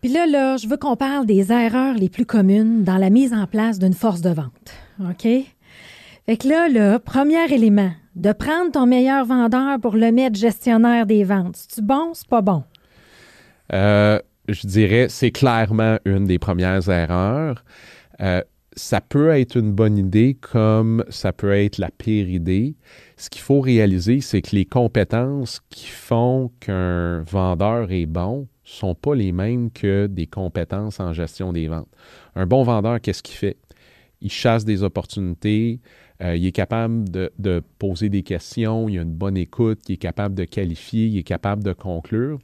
Speaker 1: Puis là, là, je veux qu'on parle des erreurs les plus communes dans la mise en place d'une force de vente. OK? Fait que là, le premier élément, de prendre ton meilleur vendeur pour le mettre gestionnaire des ventes. C'est-tu bon, c'est pas bon?
Speaker 2: Euh, je dirais, c'est clairement une des premières erreurs. Euh, ça peut être une bonne idée comme ça peut être la pire idée. Ce qu'il faut réaliser, c'est que les compétences qui font qu'un vendeur est bon sont pas les mêmes que des compétences en gestion des ventes. Un bon vendeur, qu'est-ce qu'il fait? Il chasse des opportunités, euh, il est capable de, poser des questions, il a une bonne écoute, il est capable de qualifier, il est capable de conclure.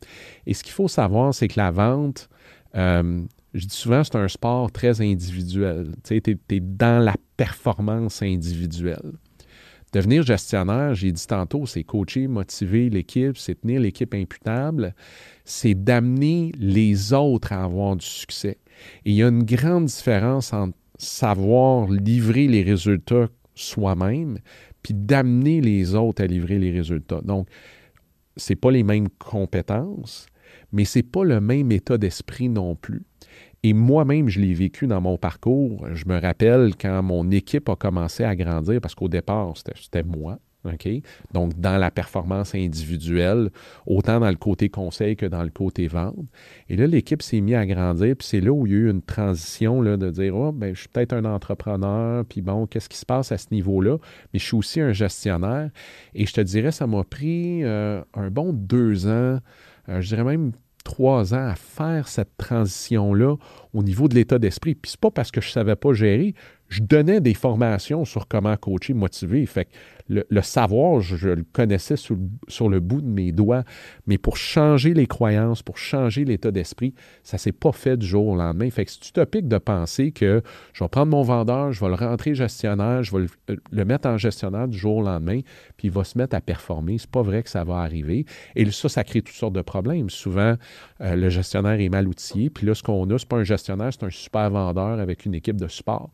Speaker 2: Et ce qu'il faut savoir, c'est que la vente, euh, je dis souvent, c'est un sport très individuel. Tu es, dans la performance individuelle. Devenir gestionnaire, j'ai dit tantôt, c'est coacher, motiver l'équipe, c'est tenir l'équipe imputable, c'est d'amener les autres à avoir du succès. Et il y a une grande différence entre savoir livrer les résultats soi-même, puis d'amener les autres à livrer les résultats. Donc, ce pas les mêmes compétences, mais ce n'est pas le même état d'esprit non plus. Et moi-même, je l'ai vécu dans mon parcours. Je me rappelle quand mon équipe a commencé à grandir, parce qu'au départ, c'était moi. Donc, dans la performance individuelle, autant dans le côté conseil que dans le côté vente. Et là, l'équipe s'est mise à grandir, puis c'est là où il y a eu une transition là, de dire Oh, ben, je suis peut-être un entrepreneur, puis bon, qu'est-ce qui se passe à ce niveau-là? Mais je suis aussi un gestionnaire. Et je te dirais, ça m'a pris euh, un bon deux ans, euh, je dirais même trois ans à faire cette transition-là au niveau de l'état d'esprit. Puis c'est pas parce que je savais pas gérer, je donnais des formations sur comment coacher, motiver. Fait que le, savoir, je, le connaissais sur, le bout de mes doigts, mais pour changer les croyances, pour changer l'état d'esprit, ça s'est pas fait du jour au lendemain. Fait que c'est utopique de penser que je vais prendre mon vendeur, je vais le rentrer gestionnaire, je vais le, euh, mettre en gestionnaire du jour au lendemain, puis il va se mettre à performer. C'est pas vrai que ça va arriver. Et ça, ça crée toutes sortes de problèmes. Souvent, euh, le gestionnaire est mal outillé, puis là, ce qu'on a, c'est pas un gestionnaire, c'est un super vendeur avec une équipe de support.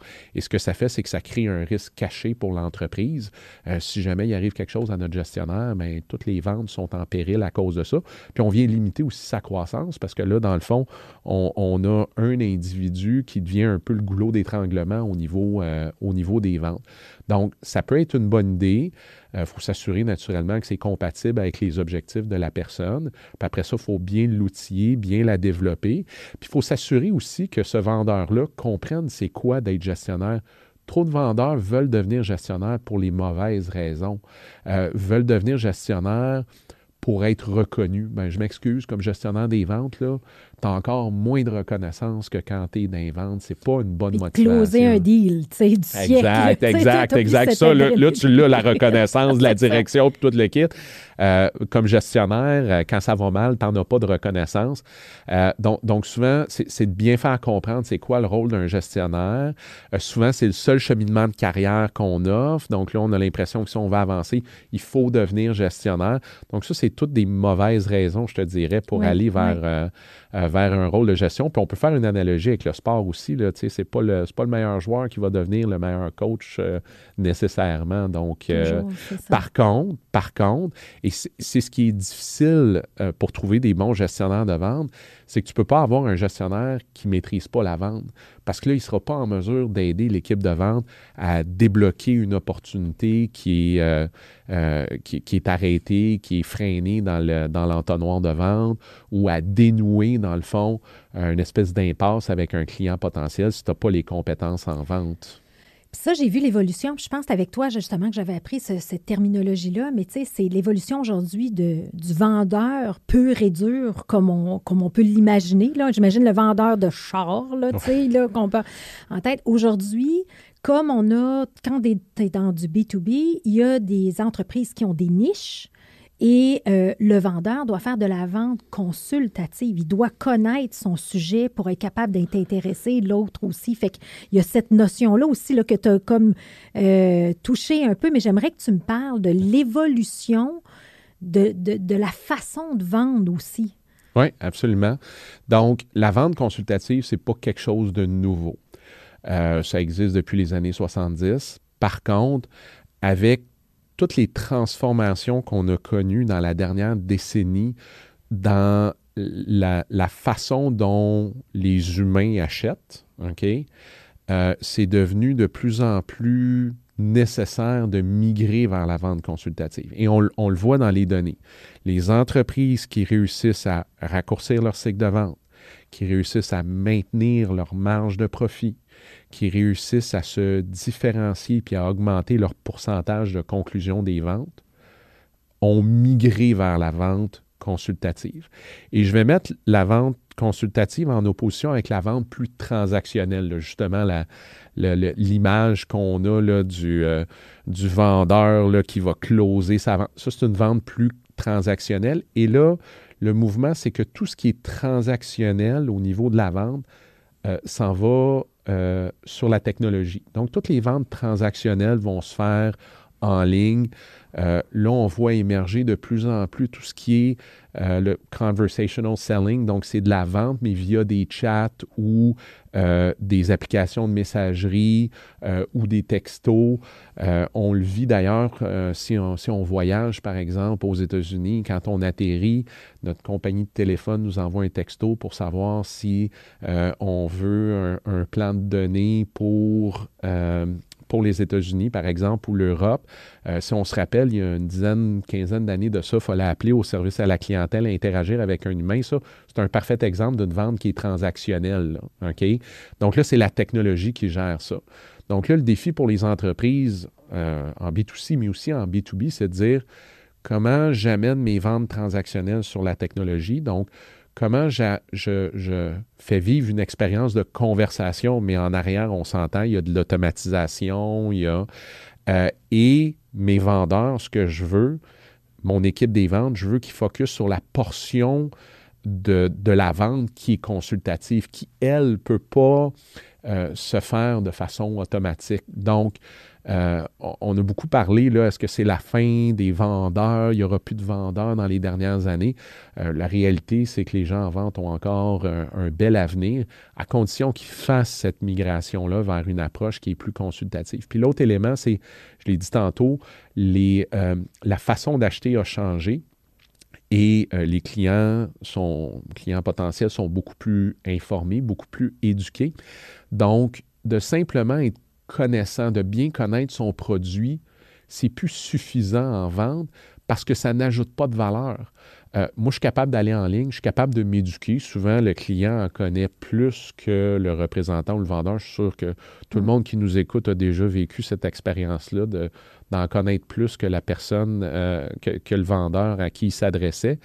Speaker 2: Ce que ça fait, c'est que ça crée un risque caché pour l'entreprise. Euh, si jamais il arrive quelque chose à notre gestionnaire, bien, toutes les ventes sont en péril à cause de ça. Puis on vient limiter aussi sa croissance parce que là, dans le fond, on, a un individu qui devient un peu le goulot d'étranglement au, niveau, euh, au niveau des ventes. Donc, ça peut être une bonne idée. Il euh, faut s'assurer naturellement que c'est compatible avec les objectifs de la personne. Puis après ça, il faut bien l'outiller, bien la développer. Puis il faut s'assurer aussi que ce vendeur-là comprenne c'est quoi d'être gestionnaire Trop de vendeurs veulent devenir gestionnaires pour les mauvaises raisons, euh, veulent devenir gestionnaires pour être reconnus. Ben, je m'excuse, comme gestionnaire des ventes, tu as encore moins de reconnaissance que quand tu es dans les ventes. C'est pas une bonne motivation.
Speaker 1: Closer un deal, tu sais, du siècle.
Speaker 2: Exact, exact, exact. Ça, là, là, tu l'as, la reconnaissance, la direction, puis tout le kit. Euh, comme gestionnaire, euh, quand ça va mal, tu n'en as pas de reconnaissance. Euh, donc, donc, souvent, c'est de bien faire comprendre c'est quoi le rôle d'un gestionnaire. souvent, c'est le seul cheminement de carrière qu'on offre. Donc là, on a l'impression que si on va avancer, il faut devenir gestionnaire. Donc ça, c'est toutes des mauvaises raisons, je te dirais, pour aller vers, vers un rôle de gestion. Puis on peut faire une analogie avec le sport aussi. Ce n'est pas, le, pas le meilleur joueur qui va devenir le meilleur coach nécessairement. Donc, par contre, par contre, et c'est ce qui est difficile euh, pour trouver des bons gestionnaires de vente, c'est que tu ne peux pas avoir un gestionnaire qui ne maîtrise pas la vente. Parce que là, il ne sera pas en mesure d'aider l'équipe de vente à débloquer une opportunité qui est, euh, euh, qui, est arrêtée, qui est freinée dans l'entonnoir de vente ou à dénouer, dans le fond, une espèce d'impasse avec un client potentiel si tu n'as pas les compétences en vente
Speaker 1: ça, j'ai vu l'évolution. Je pense avec toi, justement, que j'avais appris cette terminologie-là. Mais tu sais, c'est l'évolution aujourd'hui du vendeur pur et dur, comme on, comme on peut l'imaginer. J'imagine le vendeur de char, là, tu sais, là, qu'on peut en tête. Aujourd'hui, comme on a, quand tu es dans du B2B, il y a des entreprises qui ont des niches. Et euh, le vendeur doit faire de la vente consultative. Il doit connaître son sujet pour être capable d'être intéressé, l'autre aussi. Fait qu'il y a cette notion-là aussi là, que tu as comme euh, touché un peu, mais j'aimerais que tu me parles de l'évolution de, de, la façon de vendre aussi.
Speaker 2: Oui, absolument. Donc, la vente consultative, c'est pas quelque chose de nouveau. Euh, ça existe depuis les années 70. Par contre, avec toutes les transformations qu'on a connues dans la dernière décennie dans la, façon dont les humains achètent? Euh, c'est devenu de plus en plus nécessaire de migrer vers la vente consultative. Et on, le voit dans les données. Les entreprises qui réussissent à raccourcir leur cycle de vente, qui réussissent à maintenir leur marge de profit, qui réussissent à se différencier puis à augmenter leur pourcentage de conclusion des ventes ont migré vers la vente consultative. Et je vais mettre la vente consultative en opposition avec la vente plus transactionnelle, justement l'image qu'on a là, du, euh, du vendeur là, qui va closer sa vente. Ça, c'est une vente plus transactionnelle. Et là, le mouvement, c'est que tout ce qui est transactionnel au niveau de la vente euh, s'en va euh, sur la technologie. Donc, toutes les ventes transactionnelles vont se faire en ligne. Euh, là, on voit émerger de plus en plus tout ce qui est euh, le conversational selling. Donc, c'est de la vente, mais via des chats ou euh, des applications de messagerie ou des textos. on le vit d'ailleurs si on, si, on, voyage, par exemple, aux États-Unis. Quand on atterrit, notre compagnie de téléphone nous envoie un texto pour savoir si on veut un, un, plan de données pour pour les États-Unis, par exemple, ou l'Europe. Euh, si on se rappelle, il y a une dizaine, quinzaine d'années de ça, il fallait appeler au service à la clientèle, interagir avec un humain. Ça, c'est un parfait exemple d'une vente qui est transactionnelle. Donc là, c'est la technologie qui gère ça. Donc là, le défi pour les entreprises euh, en B2C, mais aussi en B2B, c'est de dire comment j'amène mes ventes transactionnelles sur la technologie. Donc, comment je, fais vivre une expérience de conversation, mais en arrière, on s'entend, il y a de l'automatisation, il y a... Euh, et mes vendeurs, ce que je veux, mon équipe des ventes, je veux qu'ils focus sur la portion de, la vente qui est consultative, qui, elle, ne peut pas euh, se faire de façon automatique. Donc, euh, on a beaucoup parlé, là, est-ce que c'est la fin des vendeurs? Il n'y aura plus de vendeurs dans les dernières années. Euh, la réalité, c'est que les gens en vente ont encore un, bel avenir, à condition qu'ils fassent cette migration-là vers une approche qui est plus consultative. Puis l'autre élément, c'est, je l'ai dit tantôt, euh, la façon d'acheter a changé. Et les clients, sont, clients potentiels sont beaucoup plus informés, beaucoup plus éduqués. Donc, de simplement être connaissant, de bien connaître son produit, c'est plus suffisant en vente parce que ça n'ajoute pas de valeur. Euh, moi, je suis capable d'aller en ligne, je suis capable de m'éduquer. Souvent, le client en connaît plus que le représentant ou le vendeur. Je suis sûr que tout le mm. monde qui nous écoute a déjà vécu cette expérience-là d'en connaître plus que la personne, euh, que, le vendeur à qui il s'adressait.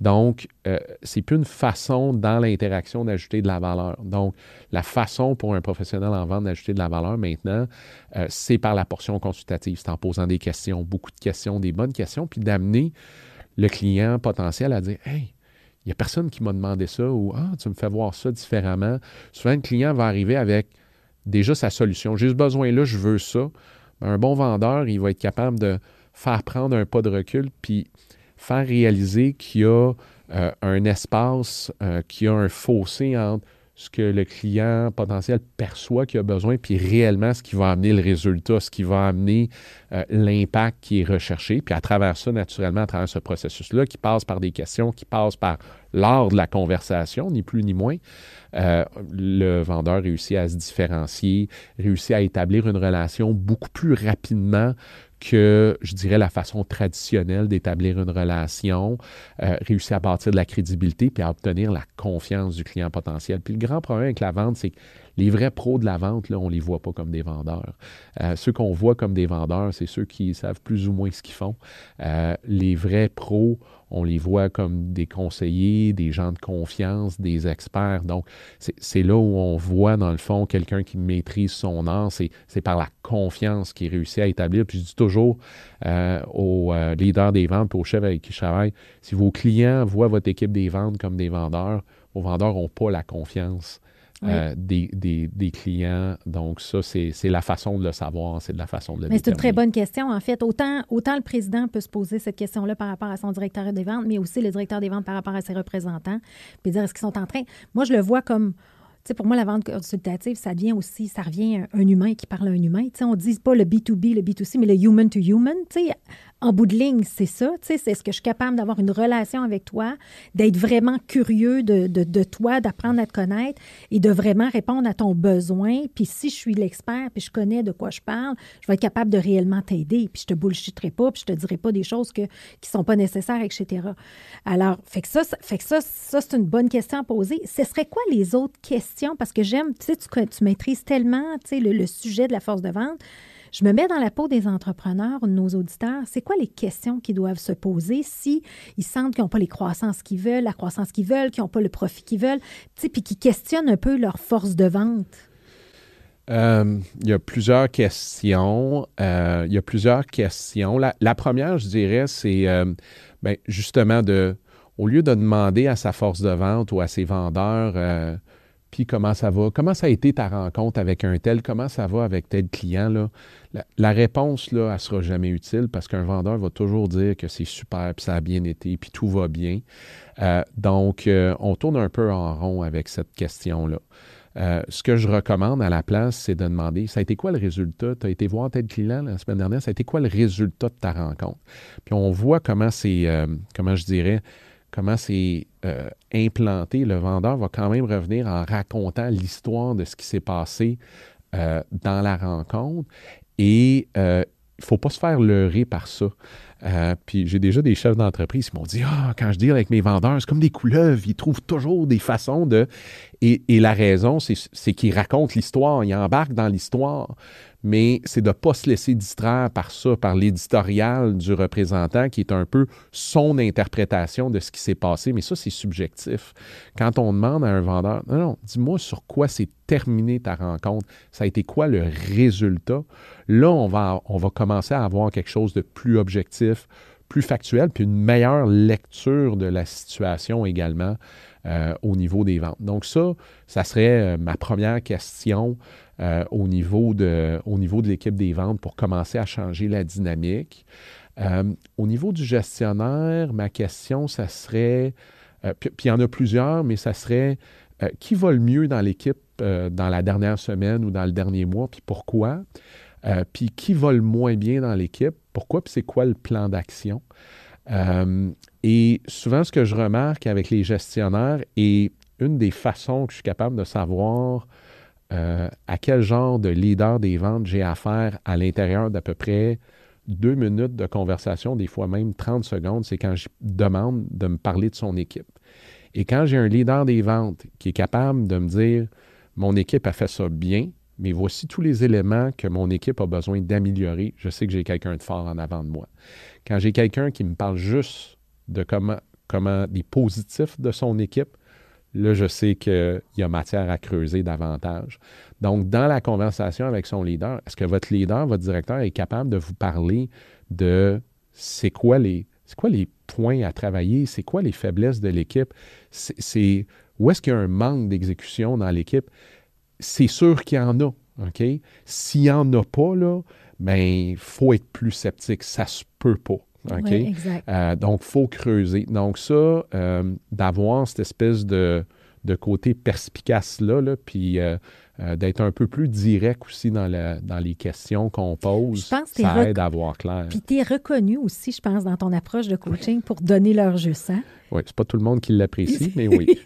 Speaker 2: Donc, euh, c'est plus une façon dans l'interaction d'ajouter de la valeur. Donc, la façon pour un professionnel en vente d'ajouter de la valeur maintenant, c'est par la portion consultative. C'est en posant des questions, beaucoup de questions, des bonnes questions, puis d'amener le client potentiel à dire Hey, il n'y a personne qui m'a demandé ça ou Ah, tu me fais voir ça différemment. Souvent, le client va arriver avec déjà sa solution. J'ai ce besoin-là, je veux ça. Un bon vendeur, il va être capable de faire prendre un pas de recul puis faire réaliser qu'il y a euh, un espace, euh, qu'il y a un fossé entre ce que le client potentiel perçoit qu'il a besoin, puis réellement ce qui va amener le résultat, ce qui va amener euh, l'impact qui est recherché. Puis à travers ça, naturellement, à travers ce processus-là, qui passe par des questions, qui passe par l'art de la conversation, ni plus ni moins, euh, le vendeur réussit à se différencier, réussit à établir une relation beaucoup plus rapidement que, je dirais, la façon traditionnelle d'établir une relation, euh, réussir à bâtir de la crédibilité puis à obtenir la confiance du client potentiel. Puis le grand problème avec la vente, c'est que les vrais pros de la vente, là, on ne les voit pas comme des vendeurs. Euh, ceux qu'on voit comme des vendeurs, c'est ceux qui savent plus ou moins ce qu'ils font. Euh, les vrais pros, on les voit comme des conseillers, des gens de confiance, des experts. Donc, c'est là où on voit, dans le fond, quelqu'un qui maîtrise son art. C'est par la confiance qu'il réussit à établir. Puis je dis toujours euh, aux leaders des ventes, aux chefs avec qui je travaille, si vos clients voient votre équipe des ventes comme des vendeurs, vos vendeurs n'ont pas la confiance euh, des, des, clients. Donc, ça, c'est la façon de le savoir, c'est de la façon de le
Speaker 1: Mais c'est une très bonne question, en fait. Autant, autant le président peut se poser cette question-là par rapport à son directeur des ventes, mais aussi le directeur des ventes par rapport à ses représentants, puis dire est-ce qu'ils sont en train? Moi, je le vois comme sais, pour moi, la vente consultative, ça devient aussi, ça revient à un humain qui parle à un humain. sais, on ne dit pas le B2B, le B2C, mais le human to human. sais, en bout de ligne, c'est ça. C'est ce que je suis capable d'avoir une relation avec toi, d'être vraiment curieux de, de, de toi, d'apprendre à te connaître et de vraiment répondre à ton besoin. Puis si je suis l'expert, puis je connais de quoi je parle, je vais être capable de réellement t'aider. Puis je te bullshitterai pas, puis je te dirai pas des choses que, qui sont pas nécessaires, etc. Alors, fait que ça, fait que ça, ça c'est une bonne question à poser. Ce serait quoi les autres questions? Parce que j'aime, tu sais, tu, maîtrises tellement, tu sais, le sujet de la force de vente. Je me mets dans la peau des entrepreneurs, de nos auditeurs. C'est quoi les questions qu'ils doivent se poser si ils sentent qu'ils n'ont pas les croissances qu'ils veulent, la croissance qu'ils veulent, qu'ils n'ont pas le profit qu'ils veulent, puis qu'ils questionnent un peu leur force de vente?
Speaker 2: Euh, il y a plusieurs questions. Euh, il y a plusieurs questions. La, première, je dirais, c'est euh, ben, justement de, au lieu de demander à sa force de vente ou à ses vendeurs puis comment ça va? Comment ça a été ta rencontre avec un tel? Comment ça va avec tel client? La, réponse, là, elle ne sera jamais utile parce qu'un vendeur va toujours dire que c'est super, puis ça a bien été, puis tout va bien. Euh, donc, euh, on tourne un peu en rond avec cette question-là. Euh, ce que je recommande à la place, c'est de demander, ça a été quoi le résultat? Tu as été voir tel client la semaine dernière, ça a été quoi le résultat de ta rencontre? Puis on voit comment c'est, comment je dirais, comment c'est euh, implanté, le vendeur va quand même revenir en racontant l'histoire de ce qui s'est passé euh, dans la rencontre. Et euh, il ne faut pas se faire leurrer par ça. puis j'ai déjà des chefs d'entreprise qui m'ont dit Ah, quand je dis avec mes vendeurs, c'est comme des couleuvres, ils trouvent toujours des façons de. Et, et la raison, c'est qu'ils racontent l'histoire, ils embarquent dans l'histoire mais c'est de ne pas se laisser distraire par ça, par l'éditorial du représentant qui est un peu son interprétation de ce qui s'est passé. Mais ça, c'est subjectif. Quand on demande à un vendeur, non, non, dis-moi sur quoi s'est terminé ta rencontre, ça a été quoi le résultat, là, on va, on va commencer à avoir quelque chose de plus objectif, plus factuel, puis une meilleure lecture de la situation également euh, au niveau des ventes. Donc ça, ça serait euh, ma première question euh, au niveau de, au niveau de l'équipe des ventes pour commencer à changer la dynamique. Euh, au niveau du gestionnaire, ma question, ça serait, euh, puis, il y en a plusieurs, mais ça serait qui va le mieux dans l'équipe dans la dernière semaine ou dans le dernier mois, puis pourquoi? puis qui va le moins bien dans l'équipe, pourquoi, puis c'est quoi le plan d'action? et souvent, ce que je remarque avec les gestionnaires, et une des façons que je suis capable de savoir euh, à quel genre de leader des ventes j'ai affaire à l'intérieur d'à peu près deux minutes de conversation, des fois même 30 secondes, c'est quand je demande de me parler de son équipe. Et quand j'ai un leader des ventes qui est capable de me dire, mon équipe a fait ça bien, mais voici tous les éléments que mon équipe a besoin d'améliorer, je sais que j'ai quelqu'un de fort en avant de moi. Quand j'ai quelqu'un qui me parle juste de comment, comment des positifs de son équipe, là, je sais qu'il y a matière à creuser davantage. Donc, dans la conversation avec son leader, est-ce que votre leader, votre directeur est capable de vous parler de c'est quoi les, c'est quoi les points à travailler, c'est quoi les faiblesses de l'équipe, c'est, où est-ce qu'il y a un manque d'exécution dans l'équipe? C'est sûr qu'il y en a? S'il n'y en a pas, là, ben, il faut être plus sceptique. Ça se peut pas. OK? Euh, donc, il faut creuser. Donc, ça, euh, d'avoir cette espèce de, de côté perspicace-là, là, puis euh, d'être un peu plus direct aussi dans, dans les questions qu'on pose, ça aide à voir clair.
Speaker 1: Puis tu es reconnu aussi, je pense, dans ton approche de coaching pour donner leur juste. Hein?
Speaker 2: Oui, c'est pas tout le monde qui l'apprécie, mais oui.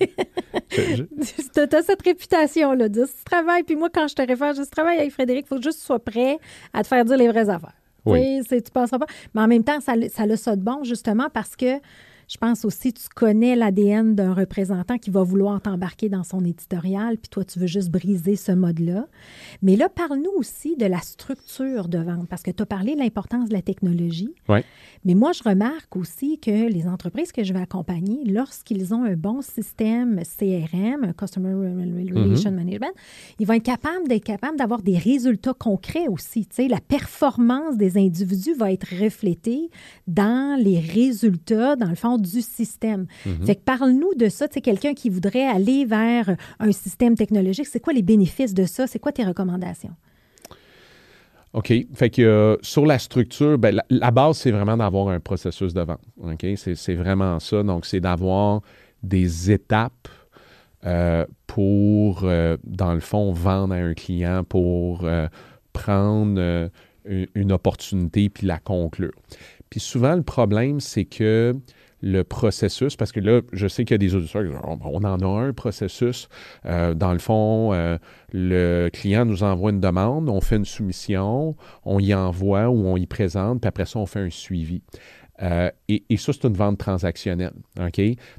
Speaker 1: Tu as cette réputation-là de ce travail. Puis moi, quand je te réfère, je travaille avec Frédéric, il faut juste que tu sois prêt à te faire dire les vraies affaires. Oui. Tu ne passeras pas? Mais en même temps, ça, ça le ça de bon, justement, parce que je pense aussi tu connais l'ADN d'un représentant qui va vouloir t'embarquer dans son éditorial, puis toi, tu veux juste briser ce mode-là. Mais là, parle-nous aussi de la structure de vente, parce que tu as parlé de l'importance de la technologie.
Speaker 2: Oui.
Speaker 1: Mais moi, je remarque aussi que les entreprises que je vais accompagner, lorsqu'ils ont un bon système CRM, Customer Relation mhm. Management, ils vont être capables d'être capables d'avoir des résultats concrets aussi. Tu sais, la performance des individus va être reflétée dans les résultats, dans le fond, du système. Mhm. Fait que parle-nous de ça. Tu sais, quelqu'un qui voudrait aller vers un système technologique, c'est quoi les bénéfices de ça? C'est quoi tes recommandations?
Speaker 2: OK. Fait que euh, sur la structure, ben, la, base, c'est vraiment d'avoir un processus de vente. OK? C'est vraiment ça. Donc, c'est d'avoir des étapes euh, pour, euh, dans le fond, vendre à un client, pour prendre une, une, opportunité puis la conclure. Puis souvent, le problème, c'est que le processus, parce que là, je sais qu'il y a des auditeurs qui disent oh, on en a un processus. Euh, dans le fond, euh, le client nous envoie une demande, on fait une soumission, on y envoie ou on y présente, puis après ça, on fait un suivi. Euh, et, ça, c'est une vente transactionnelle.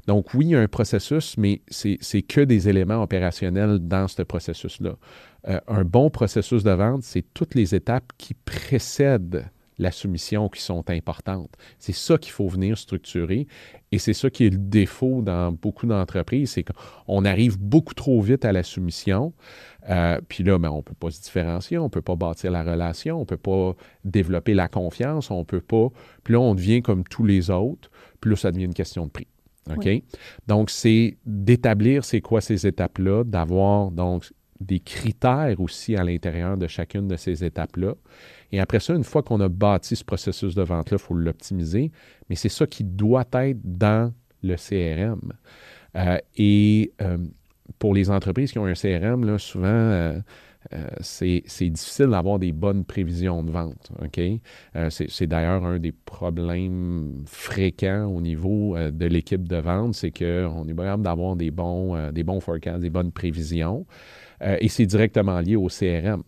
Speaker 2: Donc, oui, il y a un processus, mais c'est que des éléments opérationnels dans ce processus-là. un bon processus de vente, c'est toutes les étapes qui précèdent la soumission qui sont importantes. C'est ça qu'il faut venir structurer et c'est ça qui est le défaut dans beaucoup d'entreprises, c'est qu'on arrive beaucoup trop vite à la soumission. Euh, puis là, ben, on ne peut pas se différencier, on ne peut pas bâtir la relation, on ne peut pas développer la confiance, on ne peut pas. Puis là, on devient comme tous les autres, puis là, ça devient une question de prix. OK? Donc, c'est d'établir c'est quoi ces étapes-là, d'avoir donc des critères aussi à l'intérieur de chacune de ces étapes-là. Et après ça, une fois qu'on a bâti ce processus de vente-là, il faut l'optimiser. Mais c'est ça qui doit être dans le CRM. Euh, et euh, pour les entreprises qui ont un CRM, souvent, euh, c'est difficile d'avoir des bonnes prévisions de vente. C'est d'ailleurs un des problèmes fréquents au niveau de l'équipe de vente, c'est qu'on est capable d'avoir des des bons forecasts, des bonnes prévisions. Et c'est directement lié au CRM.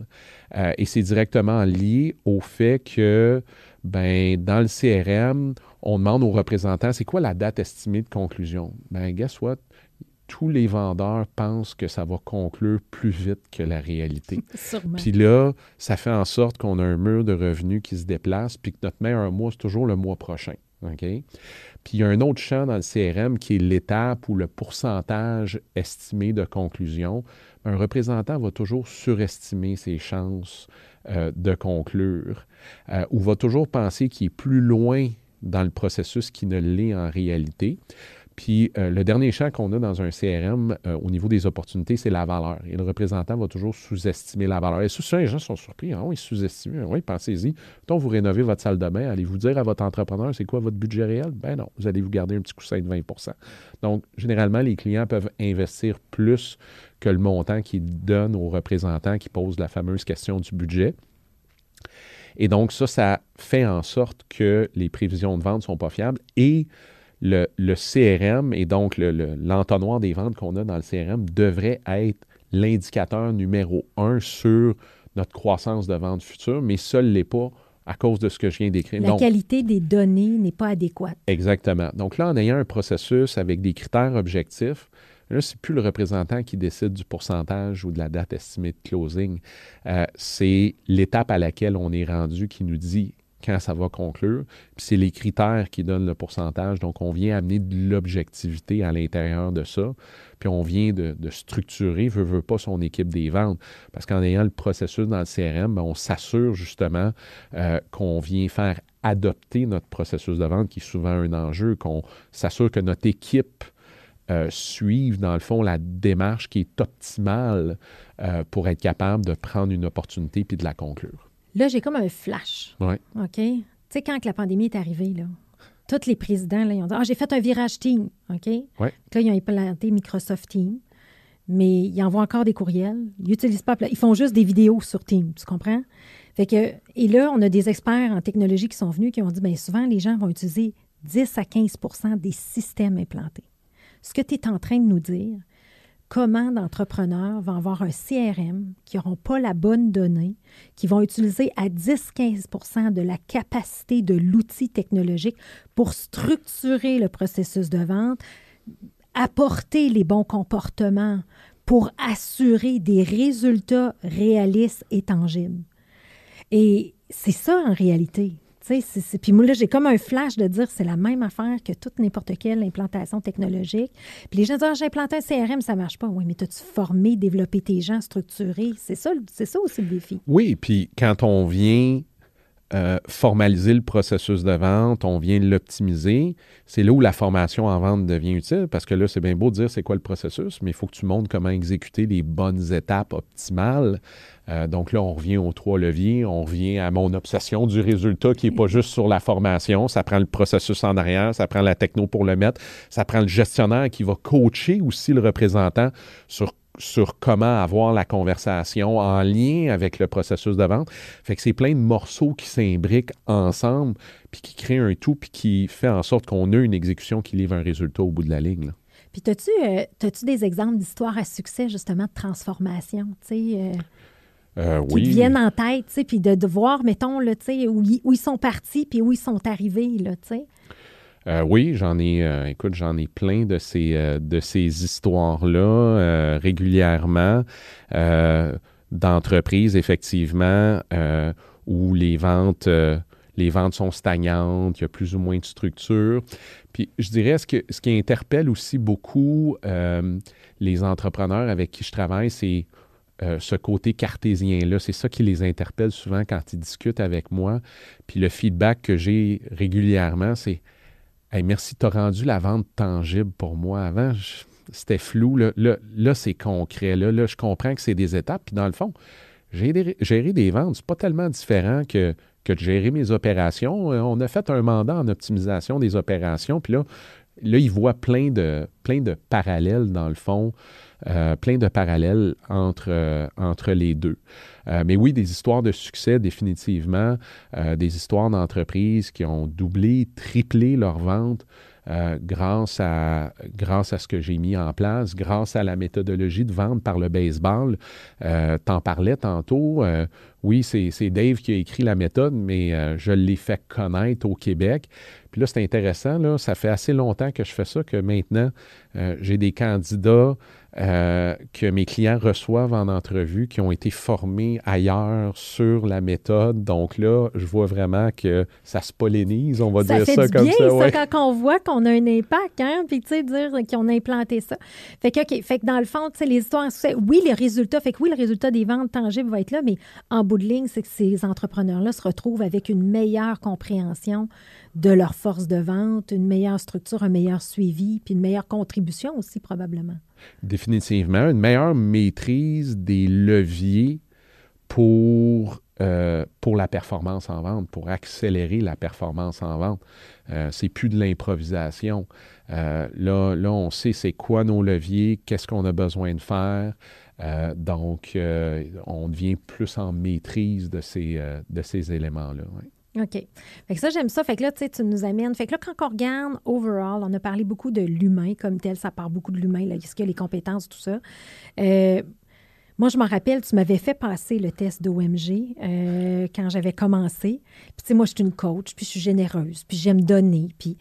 Speaker 2: Euh, et c'est directement lié au fait que, ben, dans le CRM, on demande aux représentants, c'est quoi la date estimée de conclusion? Ben, guess what? Tous les vendeurs pensent que ça va conclure plus vite que la réalité. Puis là, ça fait en sorte qu'on a un mur de revenus qui se déplace, puis que notre meilleur mois, c'est toujours le mois prochain. OK? Puis il y a un autre champ dans le CRM qui est l'étape ou le pourcentage estimé de conclusion un représentant va toujours surestimer ses chances euh, de conclure euh, ou va toujours penser qu'il est plus loin dans le processus qu'il ne l'est en réalité. Puis euh, le dernier champ qu'on a dans un CRM euh, au niveau des opportunités, c'est la valeur. Et le représentant va toujours sous-estimer la valeur. Et souvent, les gens sont surpris. Ah oui, sous-estimer. Oui, pensez-y. Quand vous rénovez votre salle de bain, allez-vous dire à votre entrepreneur c'est quoi votre budget réel? Ben non, vous allez vous garder un petit coussin de 20% Donc, généralement, les clients peuvent investir plus que le montant qu'ils donnent aux représentants qui posent la fameuse question du budget. Et donc, ça, ça fait en sorte que les prévisions de vente ne sont pas fiables et le, CRM et donc l'entonnoir des ventes qu'on a dans le CRM devrait être l'indicateur numéro un sur notre croissance de vente future, mais seul n'est pas à cause de ce que je viens d'écrire.
Speaker 1: La qualité des données n'est pas adéquate.
Speaker 2: Exactement. Donc là, en ayant un processus avec des critères objectifs, là, c'est plus le représentant qui décide du pourcentage ou de la date estimée de closing. Euh, c'est l'étape à laquelle on est rendu qui nous dit quand ça va conclure. Puis c'est les critères qui donnent le pourcentage. Donc, on vient amener de l'objectivité à l'intérieur de ça. Puis on vient de, structurer, veut, veut pas, son équipe des ventes. Parce qu'en ayant le processus dans le CRM, ben, on s'assure justement euh, qu'on vient faire adopter notre processus de vente, qui est souvent un enjeu, qu'on s'assure que notre équipe euh, suive, dans le fond, la démarche qui est optimale euh, pour être capable de prendre une opportunité puis de la conclure.
Speaker 1: Là, j'ai comme un flash.
Speaker 2: Oui.
Speaker 1: OK? Tu sais, quand la pandémie est arrivée, là, tous les présidents, là, ils ont dit Ah, j'ai fait un virage Team. OK?
Speaker 2: Ouais.
Speaker 1: Là, ils ont implanté Microsoft Team, mais ils envoient encore des courriels. Ils n'utilisent pas. Ils font juste des vidéos sur Team. Tu comprends? Fait que, et là, on a des experts en technologie qui sont venus qui ont dit bien souvent, les gens vont utiliser 10 à 15% des systèmes implantés. Ce que tu es en train de nous dire, comment d'entrepreneurs vont avoir un CRM qui n'auront pas la bonne donnée, qui vont utiliser à 10-15% de la capacité de l'outil technologique pour structurer le processus de vente, apporter les bons comportements pour assurer des résultats réalistes et tangibles. Et c'est ça en réalité. Puis moi, là, j'ai comme un flash de dire c'est la même affaire que toute n'importe quelle implantation technologique. Puis les gens disent ah, j'ai implanté un CRM, ça marche pas. Oui, mais as-tu formé, développé tes gens, structuré? C'est ça, c'est ça aussi le défi.
Speaker 2: Oui, puis quand on vient euh, formaliser le processus de vente, on vient l'optimiser. C'est là où la formation en vente devient utile parce que là, c'est bien beau de dire c'est quoi le processus, mais il faut que tu montres comment exécuter les bonnes étapes optimales. Euh, donc là, on revient aux trois leviers. On revient à mon obsession du résultat qui n'est pas juste sur la formation. Ça prend le processus en arrière, ça prend la techno pour le mettre, ça prend le gestionnaire qui va coacher aussi le représentant sur sur comment avoir la conversation en lien avec le processus de vente. Fait que c'est plein de morceaux qui s'imbriquent ensemble, puis qui créent un tout, puis qui fait en sorte qu'on a une exécution qui livre un résultat au bout de la ligne.
Speaker 1: Puis, as-tu euh, des exemples d'histoires à succès, justement, de transformation, tu sais, euh,
Speaker 2: euh,
Speaker 1: qui te viennent en tête, tu sais, puis de, voir, mettons, là, tu sais, où, où, ils sont partis, puis où ils sont arrivés, là, tu sais?
Speaker 2: Euh, oui, j'en ai, euh, écoute, j'en ai plein de ces, euh, ces histoires-là régulièrement d'entreprises, effectivement, où les ventes, les ventes sont stagnantes, il y a plus ou moins de structure. Puis je dirais, ce, que, ce qui interpelle aussi beaucoup les entrepreneurs avec qui je travaille, c'est ce côté cartésien-là. C'est ça qui les interpelle souvent quand ils discutent avec moi. Puis le feedback que j'ai régulièrement, c'est Hey, merci, tu as rendu la vente tangible pour moi. Avant, c'était flou. Là, c'est concret. Là, je comprends que c'est des étapes. Puis dans le fond, gérer, des ventes, c'est pas tellement différent que, de gérer mes opérations. Euh, on a fait un mandat en optimisation des opérations. Puis là, là, ils voient plein de, plein de parallèles, dans le fond, euh, plein de parallèles entre, euh, entre les deux. Euh, mais oui, des histoires de succès, définitivement, des histoires d'entreprises qui ont doublé, triplé leurs ventes grâce, à, grâce à ce que j'ai mis en place, grâce à la méthodologie de vente par le baseball. T'en parlais tantôt. oui, c'est Dave qui a écrit la méthode, mais je l'ai fait connaître au Québec. Puis là, c'est intéressant, là, ça fait assez longtemps que je fais ça que maintenant, j'ai des candidats euh, que mes clients reçoivent en entrevue qui ont été formés ailleurs sur la méthode. Donc là, je vois vraiment que ça se pollinise, on va dire ça comme
Speaker 1: ça.
Speaker 2: Ouais.
Speaker 1: ça quand on voit qu'on a un impact, hein, puis tu sais, dire qu'on a implanté ça. Fait que, OK, fait que dans le fond, tu sais, les histoires, oui, les résultats, fait que oui, le résultat des ventes tangibles va être là, mais en bout de ligne, c'est que ces entrepreneurs-là se retrouvent avec une meilleure compréhension de leur force de vente, une meilleure structure, un meilleur suivi, puis une meilleure contribution aussi probablement.
Speaker 2: Définitivement, une meilleure maîtrise des leviers pour, euh, pour la performance en vente, pour accélérer la performance en vente. Euh, c'est plus de l'improvisation. Euh, là, on sait c'est quoi nos leviers, qu'est-ce qu'on a besoin de faire. donc, on devient plus en maîtrise de ces, de ces éléments-là.
Speaker 1: OK. Fait que ça, j'aime ça. Fait que là, tu sais, tu nous amènes. Fait que là, quand on regarde overall, on a parlé beaucoup de l'humain comme tel. Ça part beaucoup de l'humain. Là, ce qu'il y a les compétences, tout ça. Euh, Moi, je m'en rappelle, tu m'avais fait passer le test d'OMG euh, quand j'avais commencé. Puis, tu sais, moi, je suis une coach, puis je suis généreuse, puis j'aime donner, puis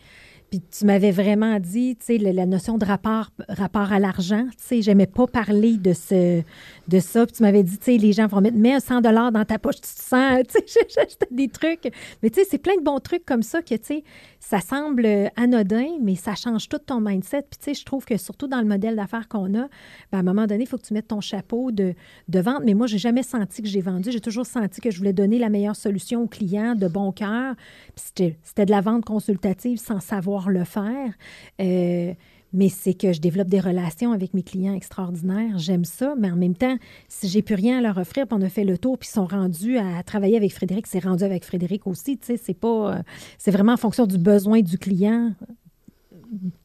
Speaker 1: puis tu m'avais vraiment dit, tu sais, la, notion de rapport, rapport à l'argent, tu sais, j'aimais pas parler de, ce, de ça. Puis tu m'avais dit, tu sais, les gens vont mettre, mets 100 dollars dans ta poche, tu te sens, tu sais, j'achetais des trucs. Mais tu sais, c'est plein de bons trucs comme ça que, tu sais, ça semble anodin, mais ça change tout ton mindset. Puis tu sais, je trouve que surtout dans le modèle d'affaires qu'on a, ben, à un moment donné, il faut que tu mettes ton chapeau de, de vente. Mais moi, j'ai jamais senti que j'ai vendu. J'ai toujours senti que je voulais donner la meilleure solution aux clients de bon cœur. Puis c'était de la vente consultative sans savoir le faire. Euh, mais c'est que je développe des relations avec mes clients extraordinaires. J'aime ça, mais en même temps, si j'ai plus rien à leur offrir, puis on a fait le tour, puis ils sont rendus à travailler avec Frédéric, c'est rendu avec Frédéric aussi. Tu sais, c'est pas, euh, c'est vraiment en fonction du besoin du client.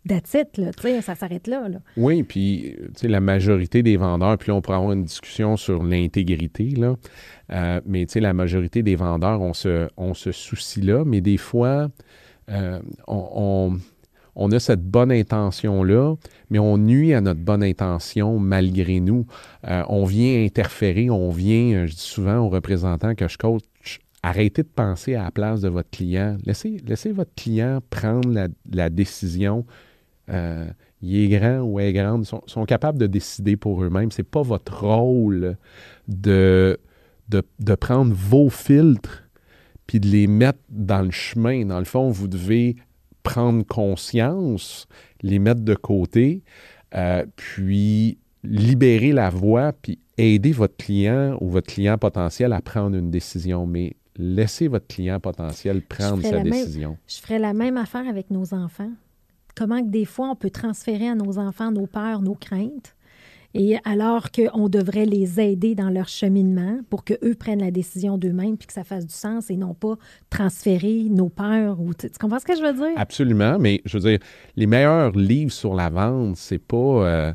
Speaker 1: That's là, tu sais, ça s'arrête là, là.
Speaker 2: Oui, puis tu sais, la majorité des vendeurs, puis là, on pourrait avoir une discussion sur l'intégrité, là. Euh, mais tu sais, la majorité des vendeurs ont ce, ont ce souci-là, mais des fois, euh, on, a cette bonne intention-là, mais on nuit à notre bonne intention malgré nous. Euh, on vient interférer, on vient, euh, je dis souvent aux représentants que je coach, arrêtez de penser à la place de votre client. Laissez, laissez votre client prendre la, décision. il est grand ou est grande, ils sont, capables de décider pour eux-mêmes. Ce n'est pas votre rôle de, de prendre vos filtres puis de les mettre dans le chemin. Dans le fond, vous devez prendre conscience, les mettre de côté, euh, puis libérer la voie, puis aider votre client ou votre client potentiel à prendre une décision. Mais laissez votre client potentiel prendre sa décision.
Speaker 1: je ferais la même affaire avec nos enfants. Comment que des fois on peut transférer à nos enfants nos peurs, nos craintes, et alors qu'on devrait les aider dans leur cheminement pour qu'eux prennent la décision d'eux-mêmes puis que ça fasse du sens et non pas transférer nos peurs. Tu, comprends ce que je veux dire?
Speaker 2: Absolument, mais je veux dire, les meilleurs livres sur la vente, c'est pas... Euh,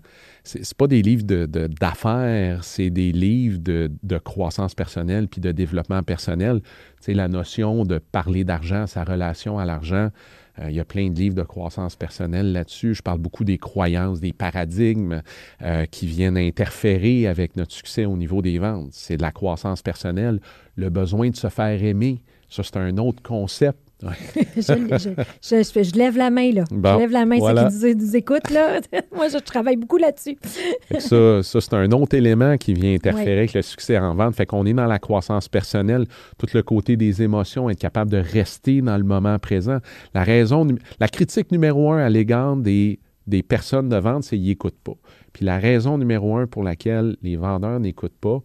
Speaker 2: c'est pas des livres d'affaires, de, c'est des livres de, de, croissance personnelle puis de développement personnel. C'est la notion de parler d'argent, sa relation à l'argent, il y a plein de livres de croissance personnelle là-dessus. Je parle beaucoup des croyances, des paradigmes euh, qui viennent interférer avec notre succès au niveau des ventes. C'est de la croissance personnelle, le besoin de se faire aimer. Ça, c'est un autre concept
Speaker 1: je, lève la main, là. je lève la main, ceux qui nous, écoutent, là. Moi, je travaille beaucoup là-dessus.
Speaker 2: ça, ça c'est un autre élément qui vient interférer avec le succès en vente. Fait qu'on est dans la croissance personnelle, tout le côté des émotions, être capable de rester dans le moment présent. La raison, la critique numéro un à l'égard des, des personnes de vente, c'est qu'ils n'écoutent pas. Puis la raison numéro un pour laquelle les vendeurs n'écoutent pas,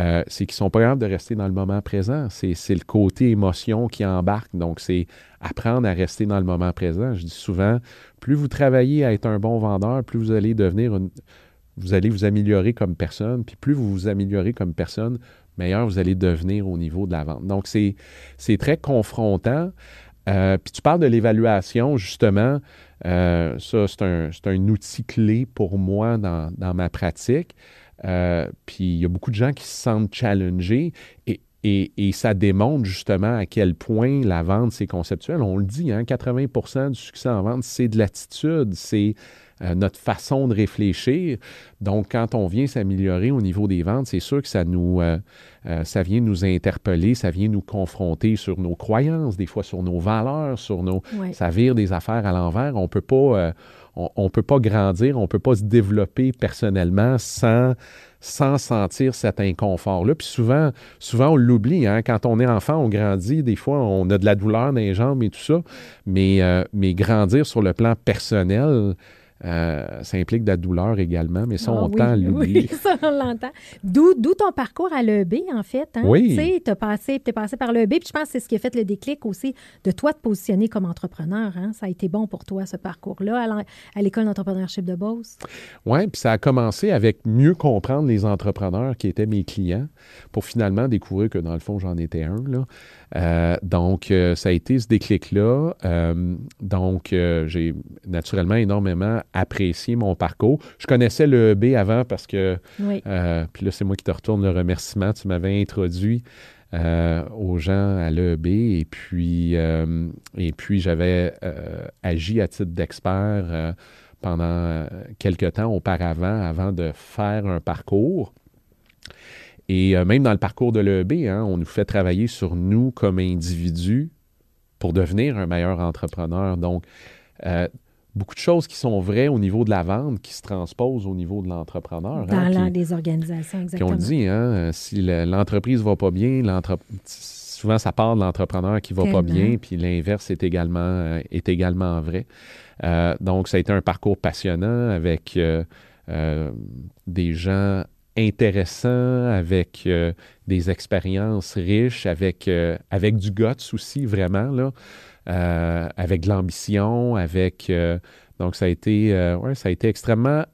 Speaker 2: euh, c'est qu'ils sont pas capables de rester dans le moment présent. C'est le côté émotion qui embarque. Donc, c'est apprendre à rester dans le moment présent. Je dis souvent, plus vous travaillez à être un bon vendeur, plus vous allez devenir une, vous allez vous améliorer comme personne, puis plus vous vous améliorez comme personne, meilleur vous allez devenir au niveau de la vente. Donc, c'est très confrontant. Euh, puis tu parles de l'évaluation, justement. Euh, ça, c'est un, un, outil clé pour moi dans, dans ma pratique. Euh, puis il y a beaucoup de gens qui se sentent challengés et, et, et, ça démontre justement à quel point la vente, c'est conceptuel. On le dit, hein, 80% du succès en vente, c'est de l'attitude, c'est euh, notre façon de réfléchir. Donc, quand on vient s'améliorer au niveau des ventes, c'est sûr que ça nous, euh, euh, ça vient nous interpeller, ça vient nous confronter sur nos croyances, des fois sur nos valeurs, sur nos, ça vire des affaires à l'envers. On peut pas, on, peut pas grandir, on peut pas se développer personnellement sans sans sentir cet inconfort-là. Puis souvent, souvent on l'oublie. Hein? Quand on est enfant, on grandit. Des fois, on a de la douleur dans les jambes et tout ça. Mais, mais grandir sur le plan personnel, euh, ça implique de la douleur également, mais ça, ah on tend à l'oublier.
Speaker 1: Oui, ça, on l'entend. D'où, ton parcours à l'EB, en fait. Hein?
Speaker 2: Oui.
Speaker 1: Tu sais, tu es passé, passé par l'EB, puis je pense que c'est ce qui a fait le déclic aussi de toi te positionner comme entrepreneur. Hein? Ça a été bon pour toi, ce parcours-là, à l'École d'entrepreneurship de Beauce?
Speaker 2: Oui, puis ça a commencé avec mieux comprendre les entrepreneurs qui étaient mes clients pour finalement découvrir que, dans le fond, j'en étais un. Là. Euh, donc, euh, ça a été ce déclic-là. Euh, donc, j'ai naturellement énormément apprécié mon parcours. Je connaissais le B avant parce que, puis là, c'est moi qui te retourne le remerciement. Tu m'avais introduit aux gens à l'EB et puis, et puis j'avais agi à titre d'expert pendant quelques temps auparavant, avant de faire un parcours. Et même dans le parcours de l'EB, hein, on nous fait travailler sur nous comme individus pour devenir un meilleur entrepreneur. Donc, beaucoup de choses qui sont vraies au niveau de la vente qui se transposent au niveau de l'entrepreneur.
Speaker 1: Hein, dans les organisations, exactement.
Speaker 2: Puis on le dit, hein, si l'entreprise ne va pas bien, souvent ça part de l'entrepreneur qui ne va pas bien, puis l'inverse est également, euh, est également vrai. Euh, donc, ça a été un parcours passionnant avec euh, des gens intéressants, avec des expériences riches, avec, avec du guts aussi, vraiment, là. Euh, avec de l'ambition, avec... Euh, donc, ça a été, euh, ouais, ça a été extrêmement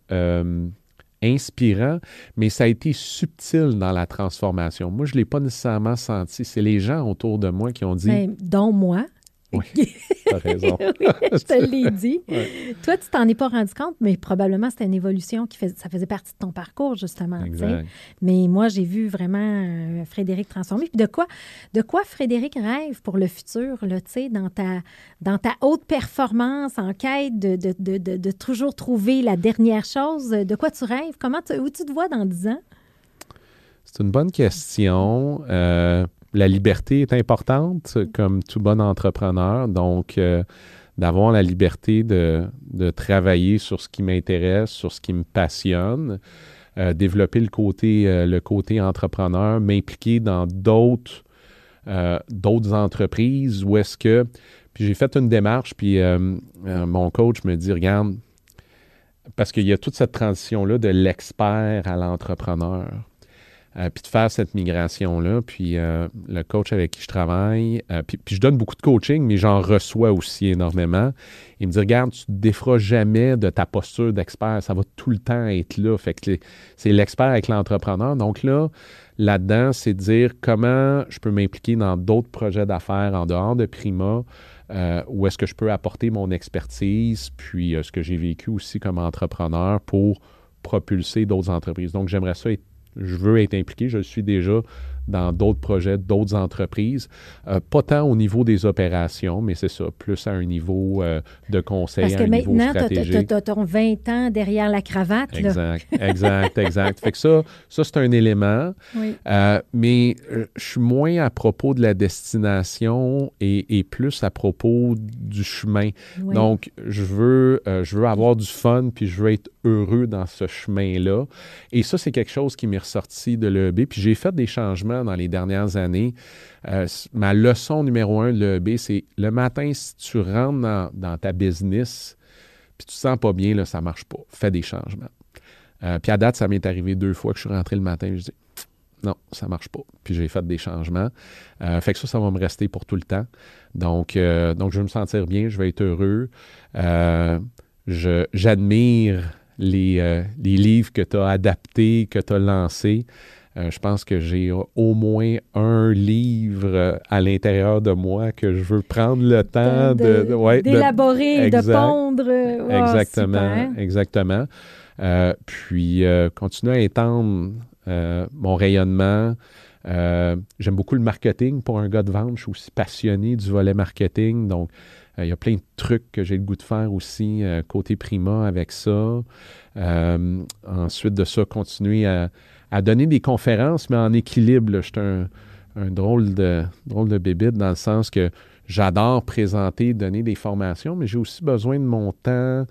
Speaker 2: inspirant, mais ça a été subtil dans la transformation. Moi, je ne l'ai pas nécessairement senti. C'est les gens autour de moi qui ont dit...
Speaker 1: Ben, dont moi,
Speaker 2: oui, tu raison.
Speaker 1: je te l'ai dit. Toi, tu t'en es pas rendu compte, mais probablement c'était une évolution qui fait, ça faisait partie de ton parcours, justement. Mais moi, j'ai vu vraiment euh, Frédéric transformer. Puis de quoi, de quoi Frédéric rêve pour le futur, là, dans ta, dans ta haute performance, en quête de, de, de, de, toujours trouver la dernière chose? De quoi tu rêves? Comment où tu te vois dans 10 ans?
Speaker 2: C'est une bonne question. Euh, la liberté est importante, comme tout bon entrepreneur. Donc, euh, d'avoir la liberté de, travailler sur ce qui m'intéresse, sur ce qui me passionne, euh, développer le côté, euh, le côté entrepreneur, m'impliquer dans d'autres, d'autres entreprises où est-ce que. Puis j'ai fait une démarche, puis mon coach me dit Regarde, parce qu'il y a toute cette transition-là de l'expert à l'entrepreneur. Euh, puis de faire cette migration-là. Puis euh, le coach avec qui je travaille, euh, puis, je donne beaucoup de coaching, mais j'en reçois aussi énormément. Il me dit Regarde, tu ne te défras jamais de ta posture d'expert, ça va tout le temps être là. Fait que c'est l'expert avec l'entrepreneur. Donc là, là-dedans, c'est de dire comment je peux m'impliquer dans d'autres projets d'affaires en dehors de Prima. où est-ce que je peux apporter mon expertise, puis ce que j'ai vécu aussi comme entrepreneur pour propulser d'autres entreprises. Donc, j'aimerais ça être je veux être impliqué, je suis déjà dans d'autres projets, d'autres entreprises. Euh, pas tant au niveau des opérations, mais c'est ça, plus à un niveau euh, de conseil,
Speaker 1: Parce que
Speaker 2: un
Speaker 1: maintenant, tu as, ton 20 ans derrière la cravate.
Speaker 2: Exact, exact, exact. Fait que ça, ça c'est un élément. Euh, mais je suis moins à propos de la destination et, plus à propos du chemin. Donc, je veux, je veux avoir du fun, puis je veux être heureux dans ce chemin-là. Et ça, c'est quelque chose qui m'est ressorti de l'EB. Puis j'ai fait des changements dans les dernières années. Euh, ma leçon numéro un de l'EB, c'est le matin, si tu rentres dans, ta business, puis tu te sens pas bien, là, ça marche pas. Fais des changements. Euh, puis à date, ça m'est arrivé deux fois que je suis rentré le matin, je dis non, ça marche pas. Puis j'ai fait des changements. Euh, fait que ça, ça va me rester pour tout le temps. Donc, donc je vais me sentir bien, je vais être heureux. j'admire les, les, livres que tu as adaptés, que tu as lancés. Euh, je pense que j'ai au moins un livre à l'intérieur de moi que je veux prendre le temps de,
Speaker 1: d'élaborer, de, pondre.
Speaker 2: exactement, exactement. Euh, puis euh, continuer à étendre mon rayonnement. j'aime beaucoup le marketing. Pour un gars de vente, je suis aussi passionné du volet marketing. Donc, il y a plein de trucs que j'ai le goût de faire aussi côté Prima avec ça. ensuite de ça, continuer à, à donner des conférences, mais en équilibre. Je suis un, drôle de drôle de dans le sens que j'adore présenter, donner des formations, mais j'ai aussi besoin de mon temps,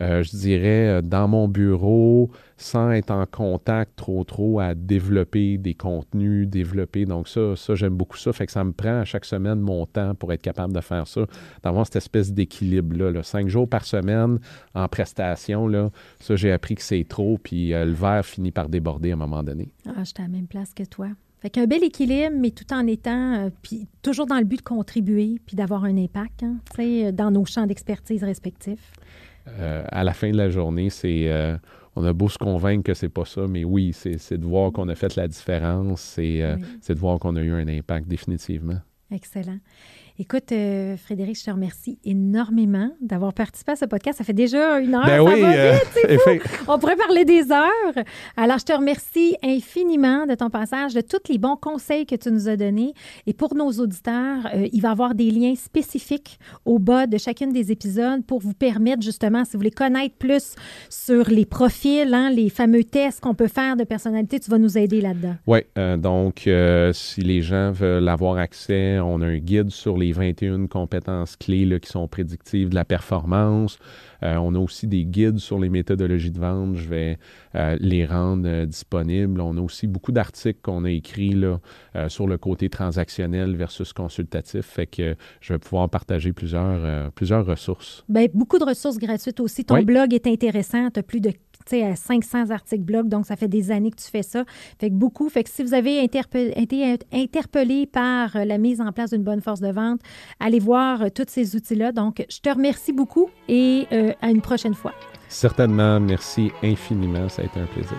Speaker 2: euh, je dirais, euh, dans mon bureau, sans être en contact trop, trop à développer des contenus, développer. Donc ça, ça j'aime beaucoup ça. Fait que ça me prend à chaque semaine mon temps pour être capable de faire ça, d'avoir cette espèce d'équilibre-là. Cinq jours par semaine en prestation, là, ça, j'ai appris que c'est trop, puis euh, le verre finit par déborder à un moment donné.
Speaker 1: Ah, je suis à la même place que toi. Fait qu'un bel équilibre, mais tout en étant, puis toujours dans le but de contribuer, puis d'avoir un impact, hein, dans nos champs d'expertise respectifs.
Speaker 2: Euh, à la fin de la journée, c'est euh, on a beau se convaincre que c'est pas ça, mais oui, c'est de voir qu'on a fait la différence, c'est euh, de voir qu'on a eu un impact définitivement.
Speaker 1: Excellent. Écoute, euh, Frédéric, je te remercie énormément d'avoir participé à ce podcast. Ça fait déjà une heure.
Speaker 2: Ben
Speaker 1: ça
Speaker 2: oui,
Speaker 1: va
Speaker 2: euh,
Speaker 1: vite, c'est fou. On pourrait parler des heures. Alors, je te remercie infiniment de ton passage, de tous les bons conseils que tu nous as donnés. Et pour nos auditeurs, euh, il va y avoir des liens spécifiques au bas de chacune des épisodes pour vous permettre justement, si vous voulez connaître plus sur les profils, hein, les fameux tests qu'on peut faire de personnalité, tu vas nous aider là-dedans.
Speaker 2: Oui, euh, donc euh, si les gens veulent avoir accès, on a un guide sur les 21 compétences clés là, qui sont prédictives de la performance. Euh, on a aussi des guides sur les méthodologies de vente. Je vais euh, les rendre euh, disponibles. On a aussi beaucoup d'articles qu'on a écrits là, sur le côté transactionnel versus consultatif. Fait que je vais pouvoir partager plusieurs, plusieurs ressources.
Speaker 1: Ben, beaucoup de ressources gratuites aussi. Ton
Speaker 2: Oui.
Speaker 1: blog est intéressant. Tu as plus de sais, 500 articles blog, donc ça fait des années que tu fais ça. Fait que beaucoup. Fait que si vous avez été interpellé par euh, la mise en place d'une bonne force de vente, allez voir euh, tous ces outils-là. Donc, je te remercie beaucoup et euh, à une prochaine fois.
Speaker 2: Certainement, merci infiniment. Ça a été un plaisir.